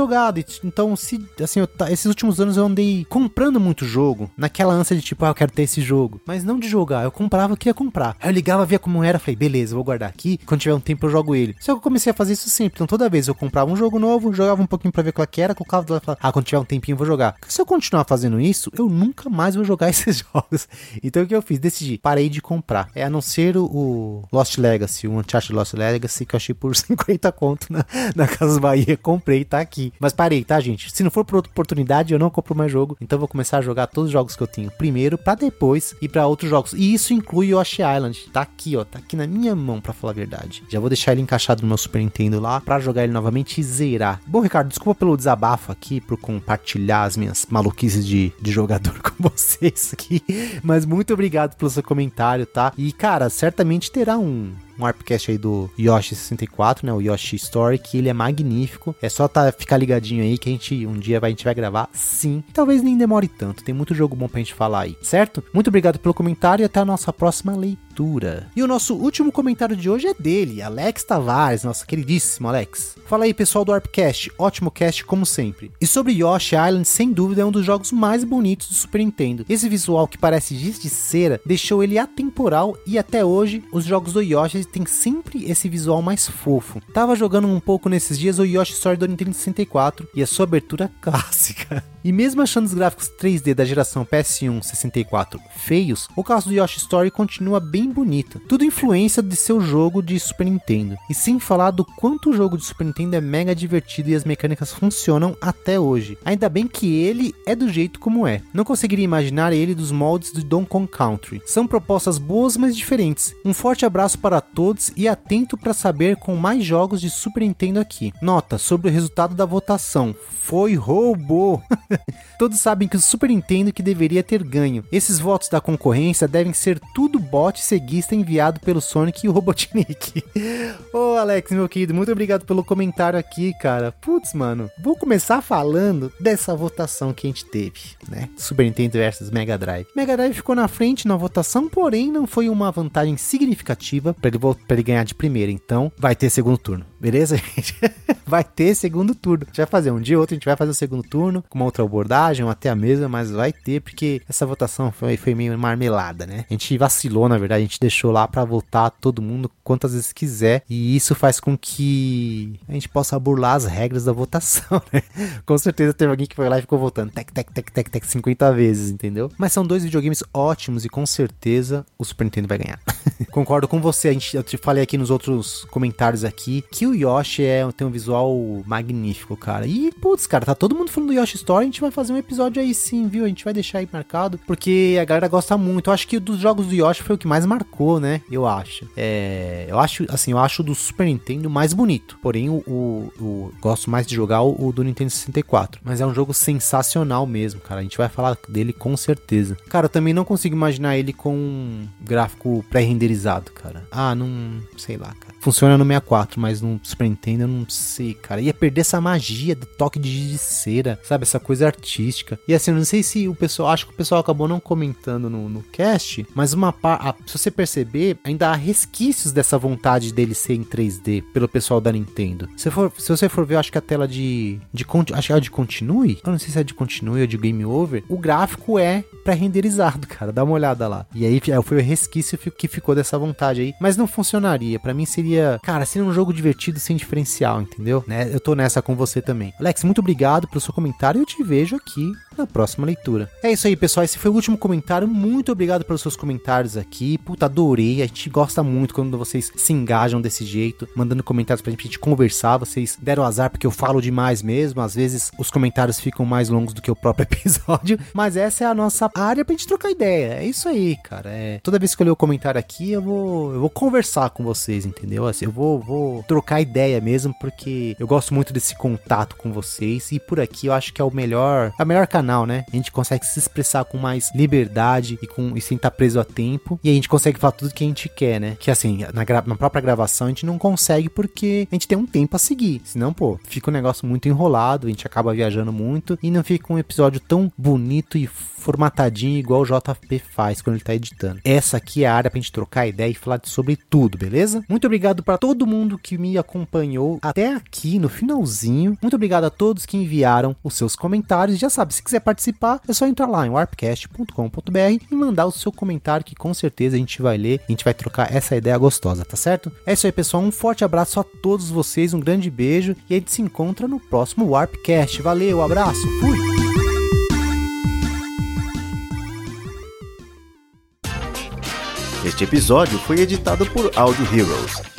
Então, se, assim, esses últimos anos eu andei comprando muito jogo, naquela ânsia de tipo, ah, eu quero ter esse jogo. Mas não de jogar, eu comprava, eu queria comprar. Aí eu ligava, via como era, falei, beleza, vou guardar aqui, quando tiver um tempo eu jogo ele. Só que eu comecei a fazer isso sempre, então toda vez eu comprava um jogo novo, jogava um pouquinho pra ver qual que era, colocava do lado e falava, ah, quando tiver um tempinho eu vou jogar. Se eu continuar fazendo isso, eu nunca mais vou jogar esses jogos. Então o que eu fiz? Decidi, parei de comprar. É a não ser o Lost Legacy, o Uncharted Lost Legacy, que eu achei por 50 conto na, na Casa Bahia, comprei, tá aqui. Mas parei, tá, gente? Se não for por outra oportunidade, eu não compro mais jogo. Então vou começar a jogar todos os jogos que eu tenho primeiro, para depois ir para outros jogos. E isso inclui Yoshi Island. Tá aqui, ó. Tá aqui na minha mão, para falar a verdade. Já vou deixar ele encaixado no meu Super Nintendo lá, para jogar ele novamente e zerar. Bom, Ricardo, desculpa pelo desabafo aqui, por compartilhar as minhas maluquices de, de jogador com vocês aqui. Mas muito obrigado pelo seu comentário, tá? E, cara, certamente terá um um Arpcast aí do Yoshi 64, né? O Yoshi Story, que ele é magnífico. É só tá, ficar ligadinho aí que a gente um dia vai, a gente vai gravar sim. Talvez nem demore tanto, tem muito jogo bom pra gente falar aí, certo? Muito obrigado pelo comentário e até a nossa próxima leitura. E o nosso último comentário de hoje é dele, Alex Tavares, nosso queridíssimo Alex. Fala aí, pessoal do Arpcast, ótimo cast como sempre. E sobre Yoshi Island, sem dúvida é um dos jogos mais bonitos do Super Nintendo. Esse visual que parece giz de cera deixou ele atemporal e até hoje os jogos do Yoshi tem sempre esse visual mais fofo. Tava jogando um pouco nesses dias o Yoshi Story do Nintendo 64 e a sua abertura clássica. E mesmo achando os gráficos 3D da geração PS1 64 feios, o caso do Yoshi Story continua bem bonito. Tudo influência de seu jogo de Super Nintendo. E sem falar do quanto o jogo de Super Nintendo é mega divertido e as mecânicas funcionam até hoje. Ainda bem que ele é do jeito como é. Não conseguiria imaginar ele dos moldes do Donkey Kong Country. São propostas boas, mas diferentes. Um forte abraço para todos e atento para saber com mais jogos de Super Nintendo aqui. Nota sobre o resultado da votação. Foi roubo. Todos sabem que o Super Nintendo que deveria ter ganho. Esses votos da concorrência devem ser tudo bot seguista enviado pelo Sonic e o Robotnik. Ô Alex, meu querido, muito obrigado pelo comentário aqui, cara. Putz, mano, vou começar falando dessa votação que a gente teve, né? Super Nintendo versus Mega Drive. Mega Drive ficou na frente na votação, porém não foi uma vantagem significativa para ele, ele ganhar de primeira. Então, vai ter segundo turno. Beleza, gente? vai ter segundo turno. A gente vai fazer um dia ou outro, a gente vai fazer o segundo turno com uma outra abordagem, ou até a mesma, mas vai ter, porque essa votação foi, foi meio marmelada, né? A gente vacilou, na verdade, a gente deixou lá para votar todo mundo quantas vezes quiser, e isso faz com que a gente possa burlar as regras da votação, né? Com certeza teve alguém que foi lá e ficou votando tec, tec, tec, tec, tec 50 vezes, entendeu? Mas são dois videogames ótimos e com certeza o Super Nintendo vai ganhar. Concordo com você, a gente, eu te falei aqui nos outros comentários aqui que o Yoshi é, tem um visual magnífico, cara. E, putz, cara, tá todo mundo falando do Yoshi Story, a gente vai fazer um episódio aí sim, viu? A gente vai deixar aí marcado, porque a galera gosta muito. Eu acho que dos jogos do Yoshi foi o que mais marcou, né? Eu acho. É, eu acho, assim, eu acho do Super Nintendo mais bonito. Porém, o, o, o gosto mais de jogar o, o, do Nintendo 64. Mas é um jogo sensacional mesmo, cara. A gente vai falar dele com certeza. Cara, eu também não consigo imaginar ele com um gráfico pré-renderizado, cara. Ah, não sei lá, cara. Funciona no 64, mas Super Nintendo eu não sei, cara. Ia perder essa magia do toque de cera, sabe? Essa coisa artística. E assim, eu não sei se o pessoal, acho que o pessoal acabou não comentando no, no cast, mas uma parte, se você perceber, ainda há resquícios dessa vontade dele ser em 3D pelo pessoal da Nintendo. Se, for, se você for ver, acho que a tela de, de acho que é de continue, eu não sei se é de continue ou de game over, o gráfico é pré-renderizado, cara. Dá uma olhada lá. E aí foi o resquício que ficou dessa vontade aí, mas não funcionaria. Para mim seria, cara, seria um jogo divertido sem diferencial, entendeu? Né? Eu tô nessa com você também. Alex, muito obrigado pelo seu comentário e eu te vejo aqui na próxima leitura. É isso aí, pessoal. Esse foi o último comentário. Muito obrigado pelos seus comentários aqui. Puta, adorei. A gente gosta muito quando vocês se engajam desse jeito, mandando comentários pra gente, pra gente conversar. Vocês deram azar porque eu falo demais mesmo. Às vezes os comentários ficam mais longos do que o próprio episódio. Mas essa é a nossa área pra gente trocar ideia. É isso aí, cara. É... Toda vez que eu ler o comentário aqui, eu vou, eu vou conversar com vocês, entendeu? Assim, eu vou, vou trocar ideia mesmo, porque eu gosto muito desse contato com vocês. E por aqui eu acho que é o melhor, a melhor canal né? A gente consegue se expressar com mais liberdade e, com, e sem estar preso a tempo. E a gente consegue falar tudo que a gente quer, né? Que assim, na, na própria gravação a gente não consegue porque a gente tem um tempo a seguir. Senão, pô, fica um negócio muito enrolado, a gente acaba viajando muito e não fica um episódio tão bonito e formatadinho igual o JP faz quando ele tá editando. Essa aqui é a área pra gente trocar ideia e falar sobre tudo, beleza? Muito obrigado para todo mundo que me acompanhou até aqui no finalzinho. Muito obrigado a todos que enviaram os seus comentários. Já sabe, se quiser participar, é só entrar lá em warpcast.com.br e mandar o seu comentário que com certeza a gente vai ler, a gente vai trocar essa ideia gostosa, tá certo? É isso aí, pessoal. Um forte abraço a todos vocês, um grande beijo e a gente se encontra no próximo Warpcast. Valeu, abraço, fui! Este episódio foi editado por Audio Heroes.